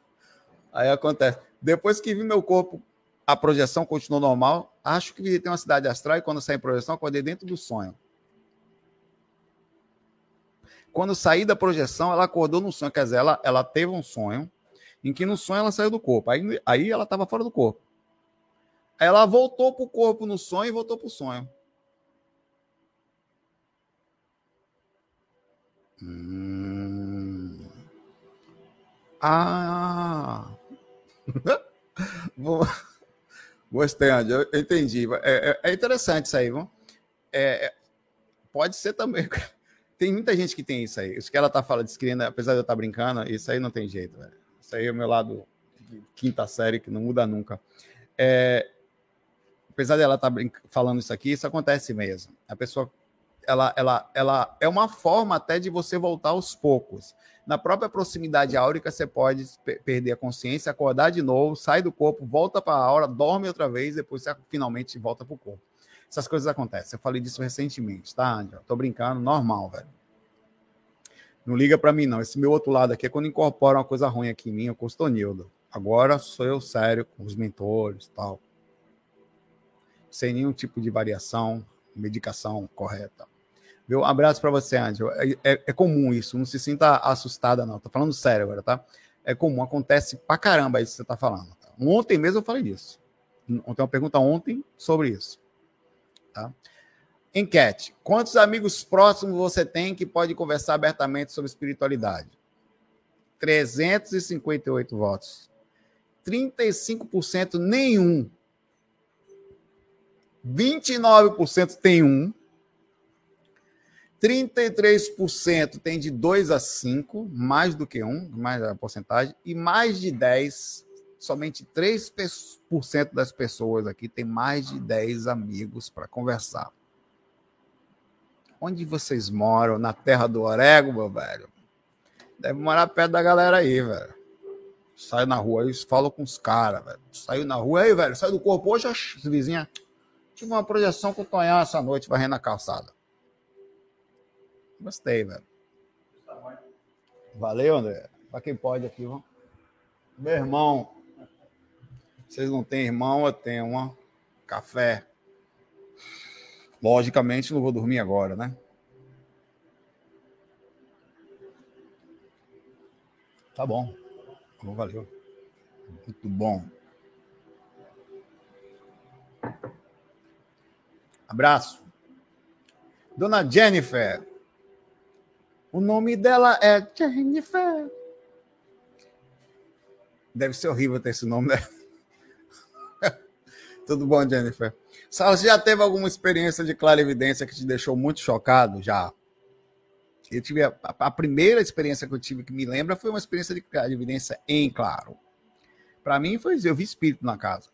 aí acontece. Depois que vi meu corpo, a projeção continuou normal. Acho que visitei uma cidade astral e quando saí em projeção, acordei dentro do sonho. Quando saí da projeção, ela acordou no sonho. Quer dizer, ela, ela teve um sonho em que no sonho ela saiu do corpo. Aí, aí ela estava fora do corpo. Ela voltou para o corpo no sonho e voltou para o sonho. Hum. Ah! Gostei, Andy. Eu entendi. É, é, é, interessante isso aí, viu? É, é pode ser também. Tem muita gente que tem isso aí. Isso que ela tá falando, descrevendo, apesar de eu estar tá brincando, isso aí não tem jeito, velho. Isso aí é o meu lado de quinta série, que não muda nunca. É, apesar dela estar tá falando isso aqui, isso acontece mesmo. A pessoa, ela, ela, ela é uma forma até de você voltar aos poucos. Na própria proximidade áurica, você pode perder a consciência, acordar de novo, sai do corpo, volta para a aura, dorme outra vez, depois você finalmente volta para o corpo. Essas coisas acontecem. Eu falei disso recentemente, tá, Angela? Tô brincando, normal, velho. Não liga para mim, não. Esse meu outro lado aqui é quando incorpora uma coisa ruim aqui em mim, eu custonildo. Agora sou eu sério com os mentores tal sem nenhum tipo de variação, medicação correta. Meu abraço para você, Ângelo. É, é, é, comum isso, não se sinta assustada, não. Tô falando sério agora, tá? É comum, acontece pra caramba isso que você tá falando. Tá? Ontem mesmo eu falei disso. Ontem uma pergunta ontem sobre isso. Tá? Enquete. Quantos amigos próximos você tem que pode conversar abertamente sobre espiritualidade? 358 votos. 35% nenhum. 29% tem um, 33% tem de 2 a 5, mais do que um, mais a porcentagem, e mais de 10, somente 3% das pessoas aqui tem mais de 10 amigos para conversar. Onde vocês moram? Na terra do Orego, meu velho? Deve morar perto da galera aí, velho. Sai na rua aí, fala com os caras, velho. Saiu na rua aí, velho. Sai do corpo hoje, as vizinhas Tive uma projeção com o Tonhão essa noite varrendo a calçada. Gostei, velho. Valeu, André. Para quem pode aqui, vamos. Meu irmão. Vocês não têm irmão, eu tenho uma. Café. Logicamente, não vou dormir agora, né? Tá bom. Valeu. Muito bom. Abraço. Dona Jennifer. O nome dela é Jennifer. Deve ser horrível ter esse nome, né? Tudo bom, Jennifer? Sala, você já teve alguma experiência de clarividência que te deixou muito chocado? Já. Eu tive a, a, primeira experiência que eu tive que me lembra foi uma experiência de clarividência em claro. Para mim foi eu vi espírito na casa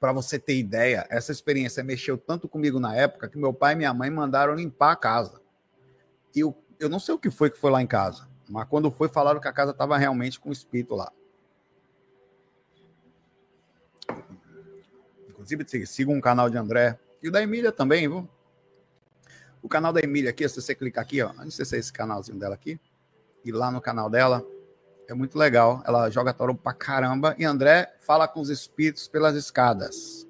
para você ter ideia, essa experiência mexeu tanto comigo na época que meu pai e minha mãe mandaram limpar a casa. E eu, eu não sei o que foi que foi lá em casa, mas quando foi, falaram que a casa estava realmente com o espírito lá. Inclusive, sigam um canal de André e o da Emília também, viu? O canal da Emília aqui, se você clicar aqui, ó, não sei se é esse canalzinho dela aqui, e lá no canal dela, é muito legal. Ela joga tarô pra caramba. E André fala com os espíritos pelas escadas.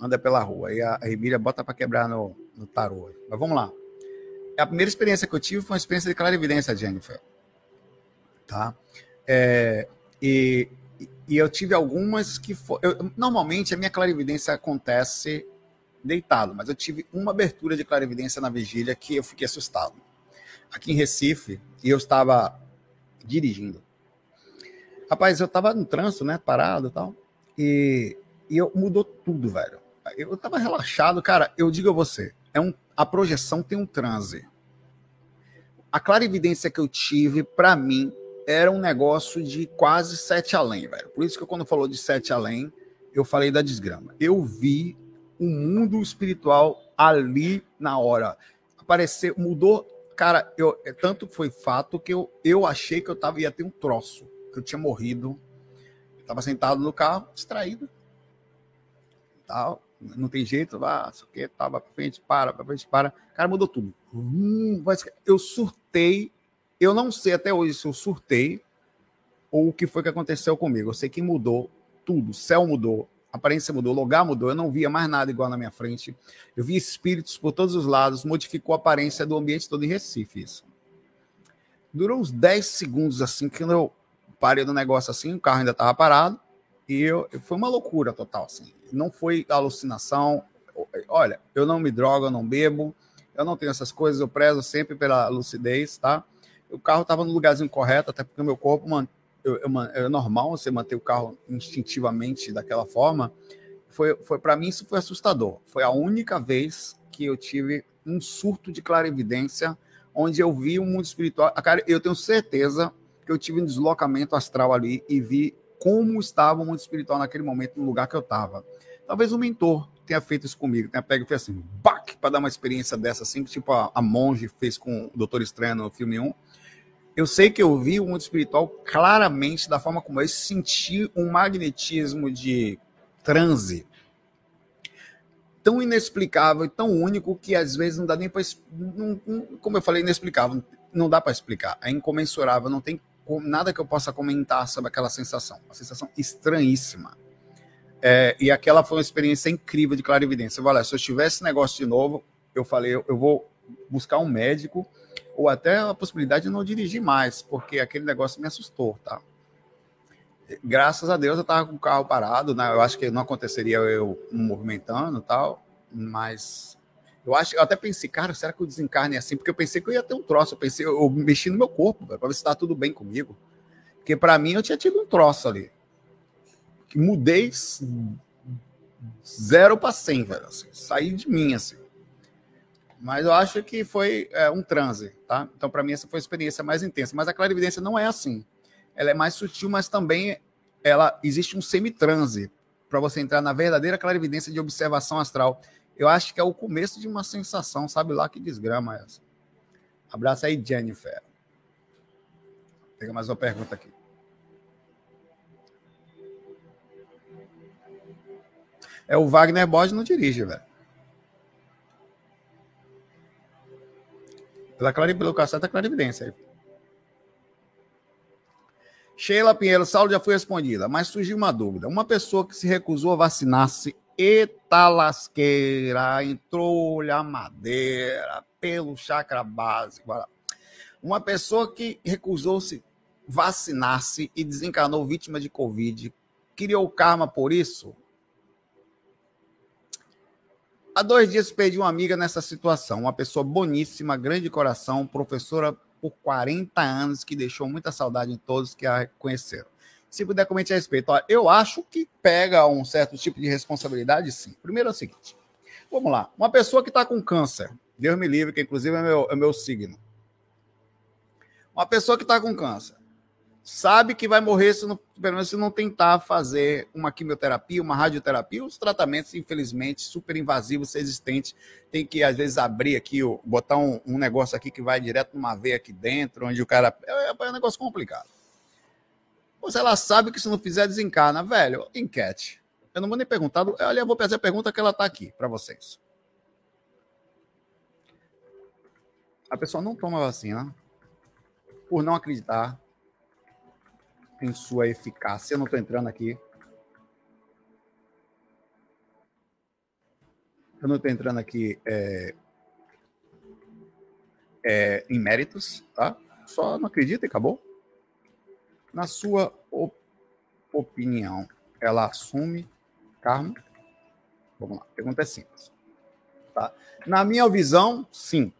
Anda pela rua. E a Emília bota para quebrar no, no tarô. Mas vamos lá. A primeira experiência que eu tive foi uma experiência de clarividência, Jennifer. Tá? É, e, e eu tive algumas que for, eu, normalmente a minha clarividência acontece deitado, mas eu tive uma abertura de clarividência na vigília que eu fiquei assustado. Aqui em Recife, e eu estava dirigindo. Rapaz, eu estava no trânsito, né, parado e tal, e, e eu, mudou tudo, velho. Eu estava relaxado, cara, eu digo a você, é um, a projeção tem um transe. A clarividência que eu tive, para mim, era um negócio de quase sete além, velho. Por isso que quando falou de sete além, eu falei da desgrama. Eu vi o mundo espiritual ali na hora. Apareceu, mudou. Cara, eu, é, tanto foi fato que eu, eu achei que eu tava, ia ter um troço, que eu tinha morrido. Eu tava sentado no carro, distraído. Tal, não tem jeito, vá, só que tava pra frente, para, pra frente, para. Cara, mudou tudo. Hum, eu surtei eu não sei até hoje se eu surtei ou o que foi que aconteceu comigo. Eu sei que mudou tudo. O céu mudou, a aparência mudou, o lugar mudou. Eu não via mais nada igual na minha frente. Eu vi espíritos por todos os lados, modificou a aparência do ambiente todo em Recife. Isso. Durou uns 10 segundos assim, que eu parei do negócio assim, o carro ainda estava parado. E eu, foi uma loucura total, assim. Não foi alucinação. Olha, eu não me drogo, eu não bebo, eu não tenho essas coisas, eu prezo sempre pela lucidez, tá? o carro estava no lugarzinho correto, até porque o meu corpo man, eu, eu, é normal você manter o carro instintivamente daquela forma. Foi, foi para mim isso foi assustador. Foi a única vez que eu tive um surto de clarividência, onde eu vi o mundo espiritual. Cara, eu tenho certeza que eu tive um deslocamento astral ali e vi como estava o mundo espiritual naquele momento, no lugar que eu estava. Talvez o mentor tenha feito isso comigo, tenha pego e fez assim, bac, para dar uma experiência dessa, assim, que tipo a, a Monge fez com o Doutor Estranho no filme 1 eu sei que eu vi o mundo espiritual claramente da forma como eu senti um magnetismo de transe tão inexplicável tão único que às vezes não dá nem para como eu falei inexplicável não dá para explicar. É incomensurável não tem nada que eu possa comentar sobre aquela sensação. Uma sensação estranhíssima. É, e aquela foi uma experiência incrível de clarividência. Olha, se eu tivesse esse negócio de novo eu falei eu, eu vou buscar um médico ou até a possibilidade de não dirigir mais, porque aquele negócio me assustou, tá? Graças a Deus eu estava com o carro parado, né? Eu acho que não aconteceria eu movimentando tal, mas eu acho, eu até pensei, cara, será que o desencarne é assim? Porque eu pensei que eu ia ter um troço, eu pensei, eu mexi no meu corpo, para ver se está tudo bem comigo. Porque para mim eu tinha tido um troço ali. Mudei zero para cem, velho. Assim, saí de mim, assim. Mas eu acho que foi é, um transe, tá? Então, para mim, essa foi a experiência mais intensa. Mas a clarividência não é assim. Ela é mais sutil, mas também ela existe um semitranse para você entrar na verdadeira clarividência de observação astral. Eu acho que é o começo de uma sensação, sabe lá que desgrama é essa. Abraço aí, Jennifer. Pega mais uma pergunta aqui. É o Wagner Borges não dirige, velho. Pela, clare, pelo cacete, a clarividência. Sheila Pinheiro, Saulo já foi respondida, mas surgiu uma dúvida. Uma pessoa que se recusou a vacinar-se, eta lasqueira, entrou-lhe a madeira pelo chakra básico. Uma pessoa que recusou-se vacinar-se e desencarnou vítima de Covid, criou karma por isso? Há dois dias perdi uma amiga nessa situação, uma pessoa boníssima, grande coração, professora por 40 anos, que deixou muita saudade em todos que a conheceram. Se puder comentar a respeito, ó, eu acho que pega um certo tipo de responsabilidade, sim. Primeiro é o seguinte: vamos lá, uma pessoa que está com câncer, Deus me livre, que inclusive é meu, é meu signo. Uma pessoa que está com câncer, sabe que vai morrer se não, pelo menos se não tentar fazer uma quimioterapia, uma radioterapia, os tratamentos, infelizmente, super invasivos existentes, tem que às vezes abrir aqui, botar um, um, negócio aqui que vai direto numa veia aqui dentro, onde o cara é, é um negócio complicado. Se ela sabe que se não fizer desencarna, velho, enquete. Eu não vou nem perguntar, olha, eu vou fazer a pergunta que ela está aqui para vocês. A pessoa não toma vacina por não acreditar em sua eficácia. Eu não estou entrando aqui. Eu não estou entrando aqui é, é, em méritos, tá? Só não acredita e acabou. Na sua op opinião, ela assume karma? Vamos lá, pergunta é simples. Tá? Na minha visão, sim.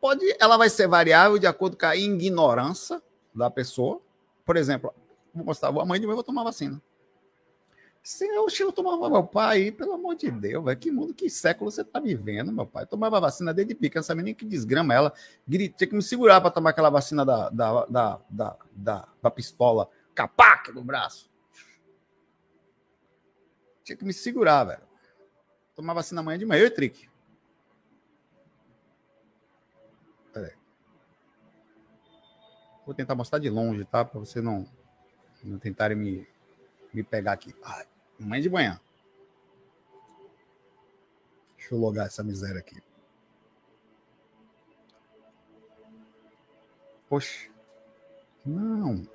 Pode, ela vai ser variável de acordo com a ignorância da pessoa. Por exemplo, vou mostrar, amanhã de manhã eu vou tomar vacina. Se eu, eu tomava meu pai, pelo amor de Deus, velho, que mundo, que século você tá vivendo, meu pai? Eu tomava vacina desde pequeno, não sabia nem que desgrama ela. Tinha que me segurar para tomar aquela vacina da, da, da, da, da, da pistola capaca no braço. Tinha que me segurar, velho. Tomar vacina amanhã de manhã, eu e Trick. Vou tentar mostrar de longe, tá? Para você não, não tentarem me, me pegar aqui. Ai. Amanhã de manhã. Deixa eu logar essa miséria aqui. Poxa. Não.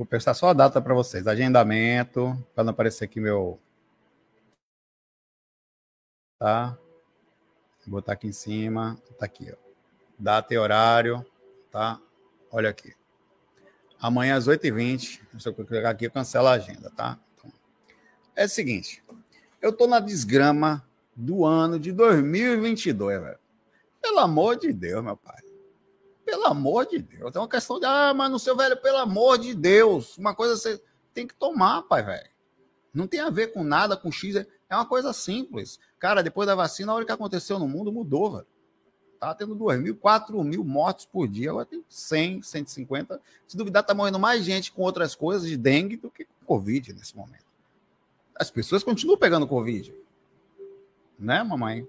Vou prestar só a data para vocês. Agendamento, para não aparecer aqui meu. Tá? Vou botar aqui em cima, tá aqui, ó. Data e horário, tá? Olha aqui. Amanhã às 8h20, se eu clicar aqui, eu cancelo a agenda, tá? Então, é o seguinte, eu tô na desgrama do ano de 2022, velho. Pelo amor de Deus, meu pai. Pelo amor de Deus. É uma questão de, ah, mas no seu velho, pelo amor de Deus. Uma coisa você tem que tomar, pai, velho. Não tem a ver com nada, com X. É uma coisa simples. Cara, depois da vacina, a hora que aconteceu no mundo mudou, velho. Tá tendo 2 mil, 4 mil mortos por dia, agora tem 100, 150. Se duvidar, tá morrendo mais gente com outras coisas de dengue do que com Covid nesse momento. As pessoas continuam pegando Covid. Né, mamãe?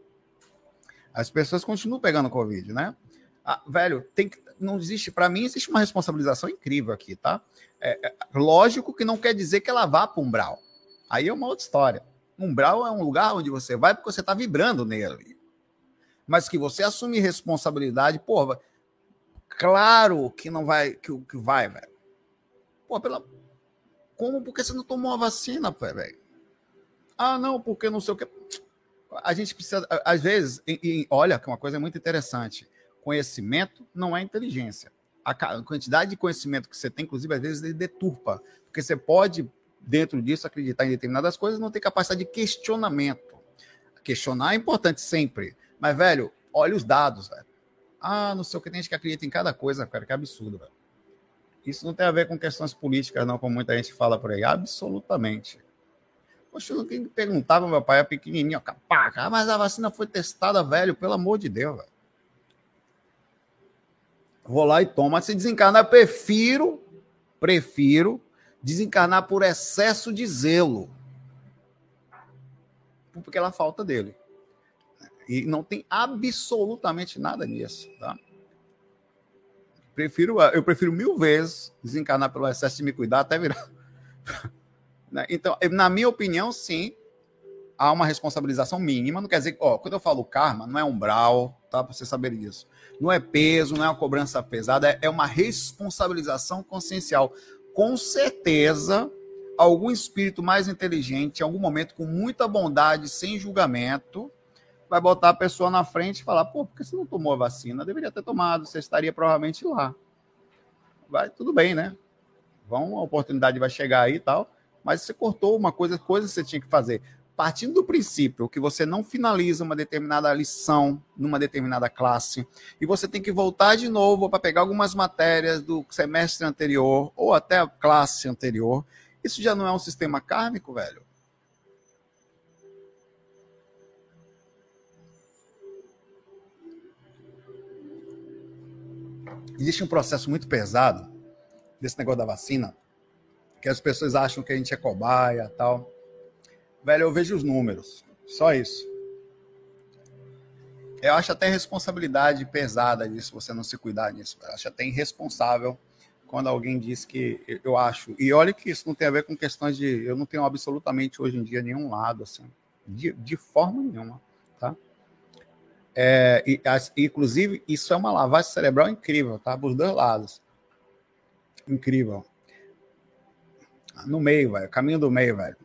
As pessoas continuam pegando Covid, né? Ah, velho, tem que, não existe, para mim, existe uma responsabilização incrível aqui, tá? É, é, lógico que não quer dizer que ela vá para umbral. Aí é uma outra história. Umbral é um lugar onde você vai porque você está vibrando nele. Mas que você assume responsabilidade, porra, claro que não vai, que, que vai, velho. Pô, pela. Como? Porque você não tomou a vacina, velho? Ah, não, porque não sei o que. A gente precisa, às vezes, e, e, olha, que uma coisa muito interessante. Conhecimento não é inteligência. A quantidade de conhecimento que você tem, inclusive, às vezes, ele deturpa. Porque você pode dentro disso, acreditar em determinadas coisas, não tem capacidade de questionamento. Questionar é importante sempre. Mas, velho, olha os dados, velho. Ah, não sei o que tem gente que acredita em cada coisa, cara, que absurdo, velho. Isso não tem a ver com questões políticas, não, como muita gente fala por aí. Absolutamente. Poxa, quem perguntava, meu pai é pequenininho, capaca, ah, mas a vacina foi testada, velho, pelo amor de Deus, velho. Vou lá e toma. Se desencarnar, prefiro, prefiro desencarnar por excesso de zelo. Porque ela falta dele. E não tem absolutamente nada nisso, tá? Prefiro, eu prefiro mil vezes desencarnar pelo excesso de me cuidar até virar. Né? então, na minha opinião, sim, há uma responsabilização mínima. Não quer dizer, ó, quando eu falo karma, não é umbral, tá? Para você saber disso. Não é peso, não é uma cobrança pesada, é uma responsabilização consciencial com certeza, algum espírito mais inteligente, em algum momento, com muita bondade, sem julgamento, vai botar a pessoa na frente e falar: pô, por que você não tomou a vacina? Deveria ter tomado, você estaria provavelmente lá. Vai, tudo bem, né? Vão, a oportunidade vai chegar aí e tal, mas você cortou uma coisa, coisa que você tinha que fazer partindo do princípio que você não finaliza uma determinada lição numa determinada classe e você tem que voltar de novo para pegar algumas matérias do semestre anterior ou até a classe anterior, isso já não é um sistema kármico, velho? Existe um processo muito pesado desse negócio da vacina, que as pessoas acham que a gente é cobaia tal. Velho, eu vejo os números. Só isso. Eu acho até responsabilidade pesada disso, você não se cuidar disso. Eu acho até irresponsável quando alguém diz que eu acho. E olha que isso não tem a ver com questões de. Eu não tenho absolutamente hoje em dia nenhum lado, assim. De, de forma nenhuma. Tá? É, e, as, inclusive, isso é uma lavagem cerebral incrível, tá? Dos dois lados. Incrível. No meio, velho. Caminho do meio, velho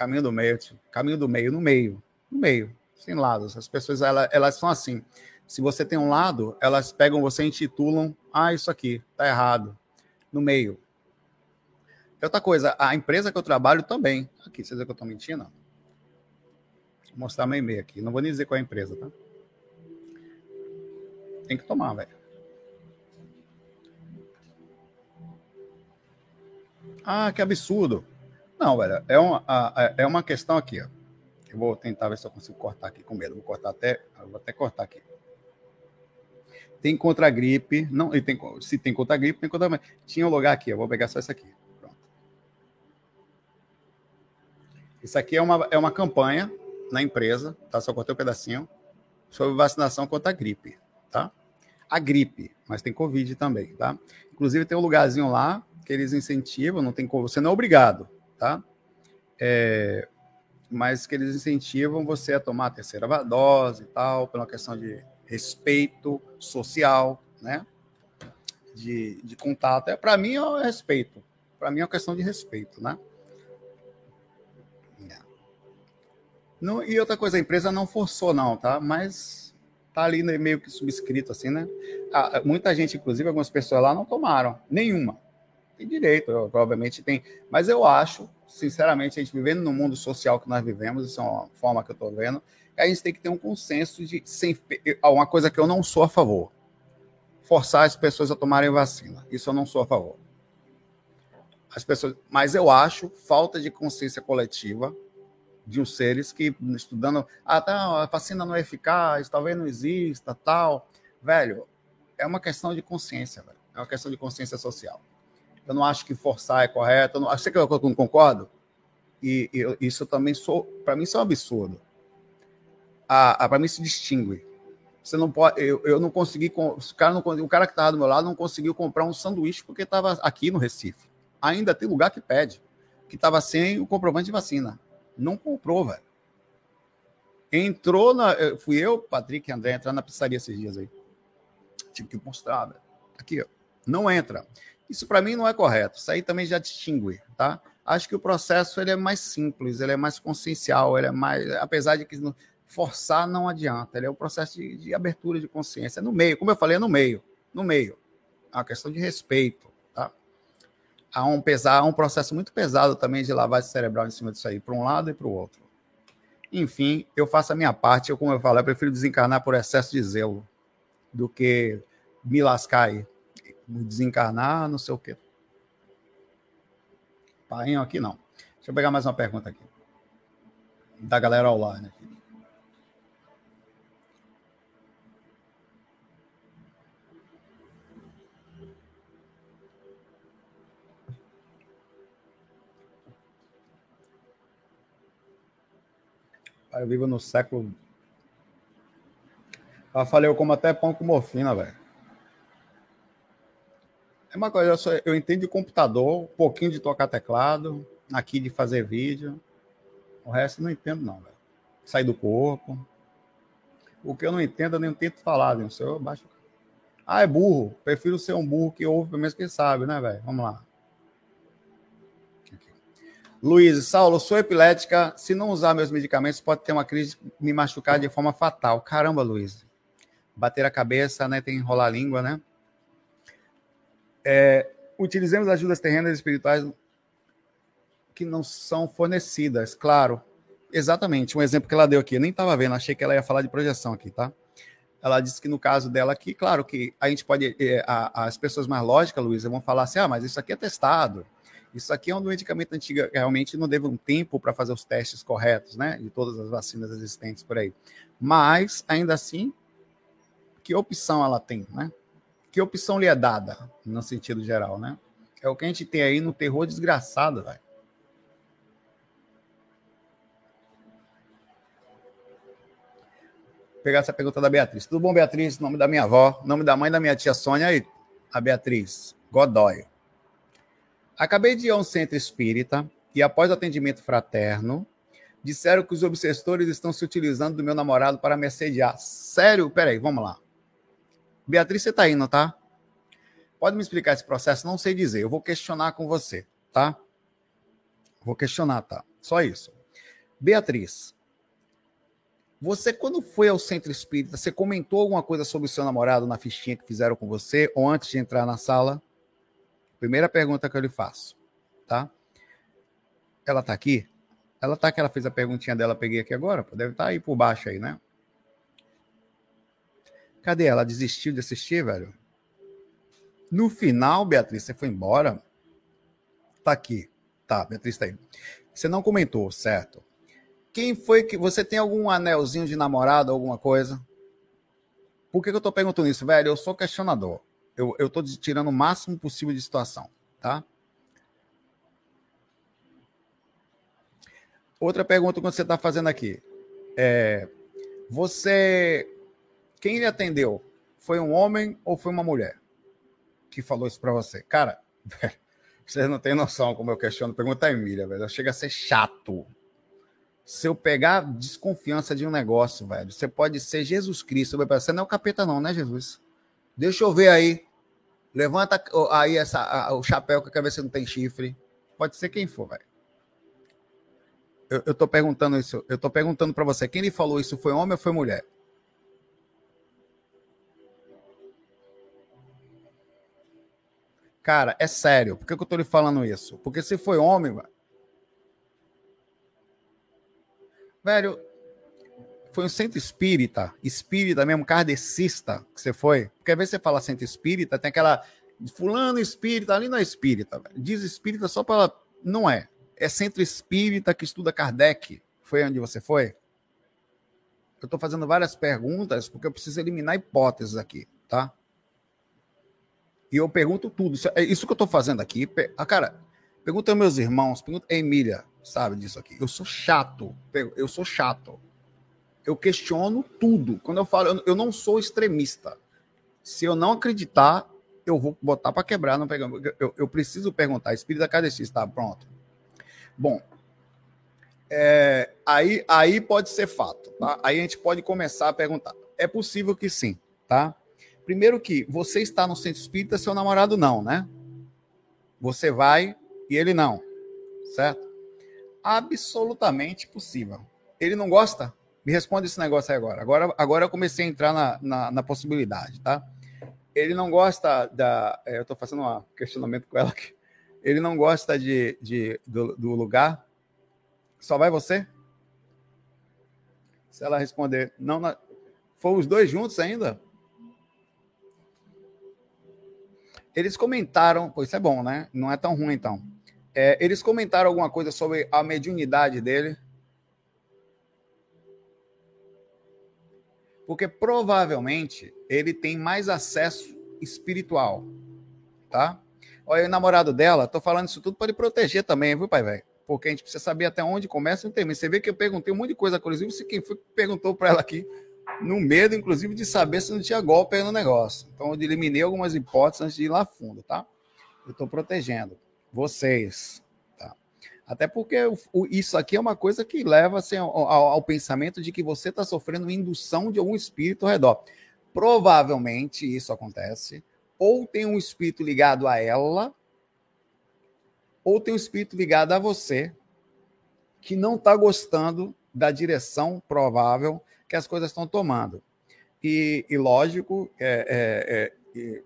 Caminho do meio, tipo, caminho do meio, no meio, no meio, sem lados. As pessoas, elas, elas são assim. Se você tem um lado, elas pegam você e intitulam, ah, isso aqui, tá errado. No meio. Outra coisa, a empresa que eu trabalho também. Aqui, vocês vê que eu tô mentindo? Vou mostrar meu e-mail aqui. Não vou nem dizer qual é a empresa, tá? Tem que tomar, velho. Ah, que absurdo. Não, velho, é uma, é uma questão aqui, ó. Eu vou tentar ver se eu consigo cortar aqui com medo. Vou cortar até, vou até cortar aqui. Tem contra a gripe, não, e tem, se tem contra a gripe, tem contra a... Tinha um lugar aqui, eu vou pegar só isso aqui. Pronto. Isso aqui é uma, é uma campanha na empresa, tá? Só cortei um pedacinho, sobre vacinação contra a gripe, tá? A gripe, mas tem Covid também, tá? Inclusive tem um lugarzinho lá que eles incentivam, não tem você não é obrigado, tá? É, mas que eles incentivam você a tomar a terceira dose e tal, pela questão de respeito social, né? De, de contato. É, Para mim é respeito. Para mim é uma questão de respeito, né? É. E outra coisa, a empresa não forçou, não, tá? Mas tá ali meio que subscrito, assim, né? Ah, muita gente, inclusive, algumas pessoas lá não tomaram nenhuma tem direito, provavelmente tem. Mas eu acho, sinceramente, a gente vivendo no mundo social que nós vivemos, isso é uma forma que eu estou vendo, a gente tem que ter um consenso de sem, uma coisa que eu não sou a favor. Forçar as pessoas a tomarem vacina. Isso eu não sou a favor. As pessoas, mas eu acho falta de consciência coletiva de uns seres que estudando, ah, tá, a vacina não é eficaz, talvez não exista, tal. Velho, é uma questão de consciência, velho. É uma questão de consciência social. Eu não acho que forçar é correto. Não, você que eu não concordo? E, e isso também sou, para mim, isso é um absurdo. A para mim se distingue. Você não pode, eu, eu não consegui, o cara, não, o cara que estava do meu lado não conseguiu comprar um sanduíche porque estava aqui no Recife. Ainda tem lugar que pede, que estava sem o comprovante de vacina. Não comprou, velho. Entrou na. Fui eu, Patrick e André entrar na pizzaria esses dias aí. Tive que mostrar, velho. Aqui, ó. Não entra. Isso para mim não é correto. Isso aí também já distingue, tá? Acho que o processo ele é mais simples, ele é mais consciencial, ele é mais, apesar de que forçar não adianta. Ele é um processo de, de abertura de consciência no meio, como eu falei, é no meio, no meio. É uma questão de respeito, tá? Há um pesar, há um processo muito pesado também de lavagem cerebral em cima disso aí, para um lado e para o outro. Enfim, eu faço a minha parte. Eu, como eu falei, eu prefiro desencarnar por excesso de zelo do que me lascar aí desencarnar, não sei o quê. Painho aqui não. Deixa eu pegar mais uma pergunta aqui. Da galera online aqui. Eu vivo no século. Eu falei, eu como até pão com morfina, velho. É uma coisa, eu, só, eu entendo de computador, um pouquinho de tocar teclado, aqui de fazer vídeo. O resto eu não entendo, não, velho. Sair do corpo. O que eu não entendo, eu nem tento falar, né? Eu baixo. Ah, é burro. Prefiro ser um burro que ouve, pelo menos que sabe, né, velho? Vamos lá. Luiz, Saulo, sou epilética. Se não usar meus medicamentos, pode ter uma crise me machucar de forma fatal. Caramba, Luiz. Bater a cabeça, né? Tem que enrolar a língua, né? É, utilizemos ajudas terrenas e espirituais que não são fornecidas, claro. Exatamente, um exemplo que ela deu aqui, eu nem estava vendo, achei que ela ia falar de projeção aqui, tá? Ela disse que no caso dela aqui, claro que a gente pode, é, a, as pessoas mais lógicas, Luísa, vão falar assim, ah, mas isso aqui é testado, isso aqui é um medicamento antigo, realmente não teve um tempo para fazer os testes corretos, né, de todas as vacinas existentes por aí. Mas, ainda assim, que opção ela tem, né? Que opção lhe é dada, no sentido geral, né? É o que a gente tem aí no terror desgraçado, velho. Pegar essa pergunta da Beatriz. Tudo bom, Beatriz? Nome da minha avó, nome da mãe da minha tia Sônia aí, a Beatriz Godoy. Acabei de ir a um centro espírita e, após o atendimento fraterno, disseram que os obsessores estão se utilizando do meu namorado para me assediar. Sério? Peraí, vamos lá. Beatriz, você está indo, tá? Pode me explicar esse processo? Não sei dizer. Eu vou questionar com você, tá? Vou questionar, tá? Só isso. Beatriz, você, quando foi ao centro espírita, você comentou alguma coisa sobre o seu namorado na fichinha que fizeram com você ou antes de entrar na sala? Primeira pergunta que eu lhe faço, tá? Ela tá aqui? Ela tá que ela fez a perguntinha dela, peguei aqui agora, deve estar tá aí por baixo aí, né? Cadê ela? Desistiu de assistir, velho? No final, Beatriz, você foi embora? Tá aqui. Tá, Beatriz tá aí. Você não comentou, certo? Quem foi que. Você tem algum anelzinho de namorado, alguma coisa? Por que, que eu tô perguntando isso, velho? Eu sou questionador. Eu, eu tô tirando o máximo possível de situação, tá? Outra pergunta que você está fazendo aqui. É, você. Quem lhe atendeu? Foi um homem ou foi uma mulher que falou isso para você? Cara, vocês não têm noção como eu questiono. Pergunta a Emília, velho. Chega a ser chato se eu pegar desconfiança de um negócio, velho, você pode ser Jesus Cristo. Você não é o capeta, não, né, Jesus? Deixa eu ver aí. Levanta aí essa, o chapéu que ver se não tem chifre. Pode ser quem for, velho. Eu, eu tô perguntando isso. Eu tô perguntando para você. Quem lhe falou isso foi homem ou foi mulher? Cara, é sério. Por que, eu tô lhe falando isso? Porque se foi homem, velho Velho, foi um centro espírita, espírita mesmo, kardecista que você foi? Porque às vezes você fala centro espírita, tem aquela. Fulano espírita, ali não é espírita, velho. Diz espírita só para. Não é. É centro espírita que estuda Kardec. Foi onde você foi? Eu estou fazendo várias perguntas porque eu preciso eliminar hipóteses aqui, tá? E eu pergunto tudo. Isso, é isso que eu estou fazendo aqui. Ah, cara, pergunta aos meus irmãos, pergunta a Emília sabe disso aqui. Eu sou chato. Eu sou chato. Eu questiono tudo. Quando eu falo, eu não sou extremista. Se eu não acreditar, eu vou botar para quebrar. Não pegar, eu, eu, preciso perguntar. Espírito da Cadecista, tá pronto. Bom, é, aí, aí pode ser fato. Tá? Aí a gente pode começar a perguntar. É possível que sim, tá? Primeiro que você está no centro espírita, seu namorado não, né? Você vai e ele não, certo? absolutamente possível. Ele não gosta? Me responde esse negócio aí agora. Agora, agora eu comecei a entrar na, na, na possibilidade, tá? Ele não gosta da. É, eu estou fazendo um questionamento com ela aqui. Ele não gosta de, de do, do lugar. Só vai você? Se ela responder, não, na... os dois juntos ainda? Eles comentaram, pois isso é bom, né? Não é tão ruim então. É, eles comentaram alguma coisa sobre a mediunidade dele? Porque provavelmente ele tem mais acesso espiritual, tá? Olha, o namorado dela, tô falando isso tudo para ele proteger também, viu, pai velho? Porque a gente precisa saber até onde começa e termina. Você vê que eu perguntei um monte de coisa, inclusive, se quem foi perguntou para ela aqui, no medo, inclusive, de saber se não tinha golpe aí no negócio. Então, eu eliminei algumas hipóteses antes de ir lá fundo, tá? Eu estou protegendo vocês. Tá? Até porque isso aqui é uma coisa que leva assim, ao, ao, ao pensamento de que você está sofrendo indução de algum espírito ao redor. Provavelmente isso acontece. Ou tem um espírito ligado a ela, ou tem um espírito ligado a você, que não está gostando da direção provável que as coisas estão tomando. E, e lógico, é, é, é,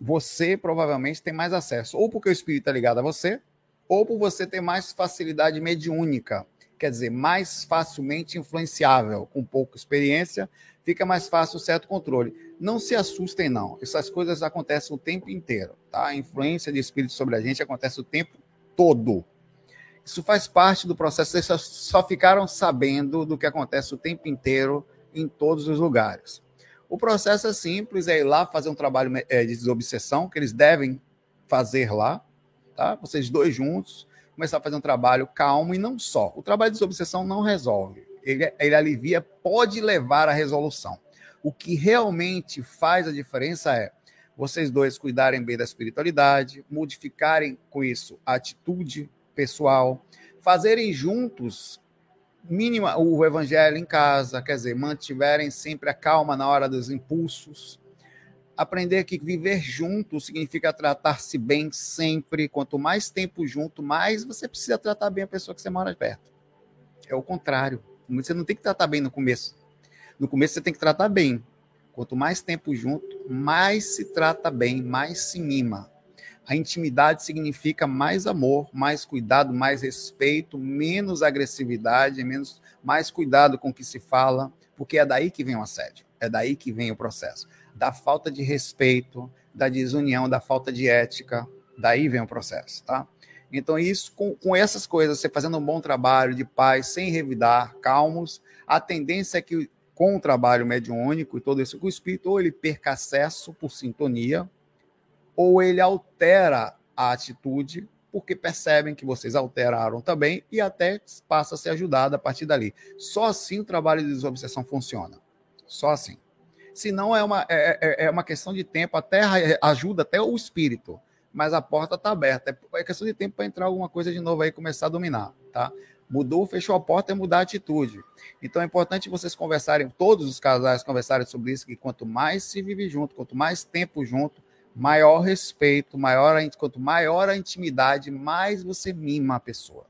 você provavelmente tem mais acesso, ou porque o espírito está ligado a você, ou por você ter mais facilidade mediúnica, quer dizer, mais facilmente influenciável, com pouca experiência, fica mais fácil o certo controle. Não se assustem, não. Essas coisas acontecem o tempo inteiro, tá? A influência de espírito sobre a gente acontece o tempo todo. Isso faz parte do processo, vocês só ficaram sabendo do que acontece o tempo inteiro em todos os lugares. O processo é simples, é ir lá fazer um trabalho é, de desobsessão, que eles devem fazer lá, tá? Vocês dois juntos, começar a fazer um trabalho calmo e não só. O trabalho de desobsessão não resolve. Ele, ele alivia, pode levar à resolução. O que realmente faz a diferença é vocês dois cuidarem bem da espiritualidade, modificarem com isso a atitude pessoal, fazerem juntos mínima o evangelho em casa, quer dizer, mantiverem sempre a calma na hora dos impulsos. Aprender que viver junto significa tratar-se bem sempre. Quanto mais tempo junto, mais você precisa tratar bem a pessoa que você mora perto. É o contrário. Você não tem que tratar bem no começo. No começo você tem que tratar bem. Quanto mais tempo junto, mais se trata bem, mais se mima. A intimidade significa mais amor, mais cuidado, mais respeito, menos agressividade, menos mais cuidado com o que se fala, porque é daí que vem o assédio, é daí que vem o processo. Da falta de respeito, da desunião, da falta de ética, daí vem o processo, tá? Então, isso, com, com essas coisas, você fazendo um bom trabalho de paz, sem revidar, calmos, a tendência é que com o trabalho mediúnico e todo isso, o espírito ou ele perca acesso por sintonia, ou ele altera a atitude, porque percebem que vocês alteraram também e até passa a ser ajudado a partir dali. Só assim o trabalho de desobsessão funciona. Só assim. Senão é uma, é, é, é uma questão de tempo, até ajuda até o espírito, mas a porta está aberta. É questão de tempo para entrar alguma coisa de novo aí começar a dominar, tá? Mudou, fechou a porta, é mudar a atitude. Então é importante vocês conversarem, todos os casais conversarem sobre isso, que quanto mais se vive junto, quanto mais tempo junto, maior respeito, maior, quanto maior a intimidade, mais você mima a pessoa.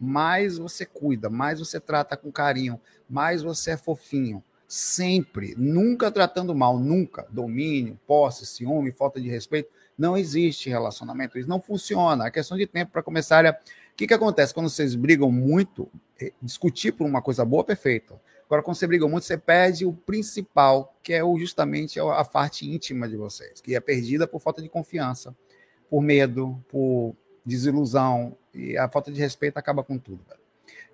Mais você cuida, mais você trata com carinho, mais você é fofinho. Sempre, nunca tratando mal, nunca. Domínio, posse, ciúme, falta de respeito. Não existe relacionamento, isso não funciona. É questão de tempo para começar a que, que acontece? Quando vocês brigam muito, é, discutir por uma coisa boa, perfeito. Agora, quando você briga muito, você perde o principal, que é justamente a parte íntima de vocês, que é perdida por falta de confiança, por medo, por desilusão, e a falta de respeito acaba com tudo. Velho.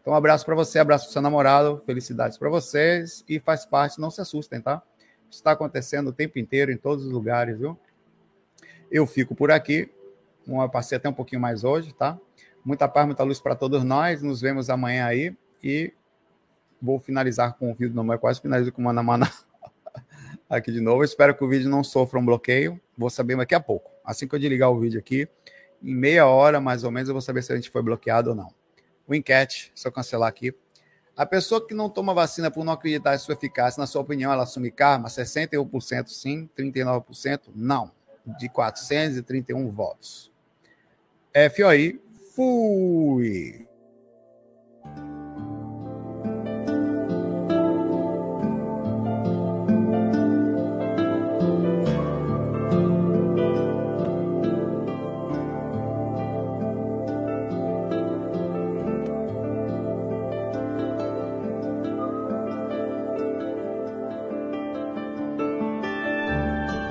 Então, um abraço para você, abraço para seu namorado, felicidades para vocês, e faz parte, não se assustem, tá? Está acontecendo o tempo inteiro, em todos os lugares, viu? Eu fico por aqui, passei até um pouquinho mais hoje, tá? Muita paz, muita luz para todos nós. Nos vemos amanhã aí. E vou finalizar com o vídeo, não é quase finalizo com o Manamana aqui de novo. Espero que o vídeo não sofra um bloqueio. Vou saber daqui a pouco. Assim que eu desligar o vídeo aqui, em meia hora mais ou menos, eu vou saber se a gente foi bloqueado ou não. O enquete, se eu cancelar aqui. A pessoa que não toma vacina por não acreditar em sua eficácia, na sua opinião, ela assume karma? 61% sim, 39% não. De 431 votos. FOI, Fui!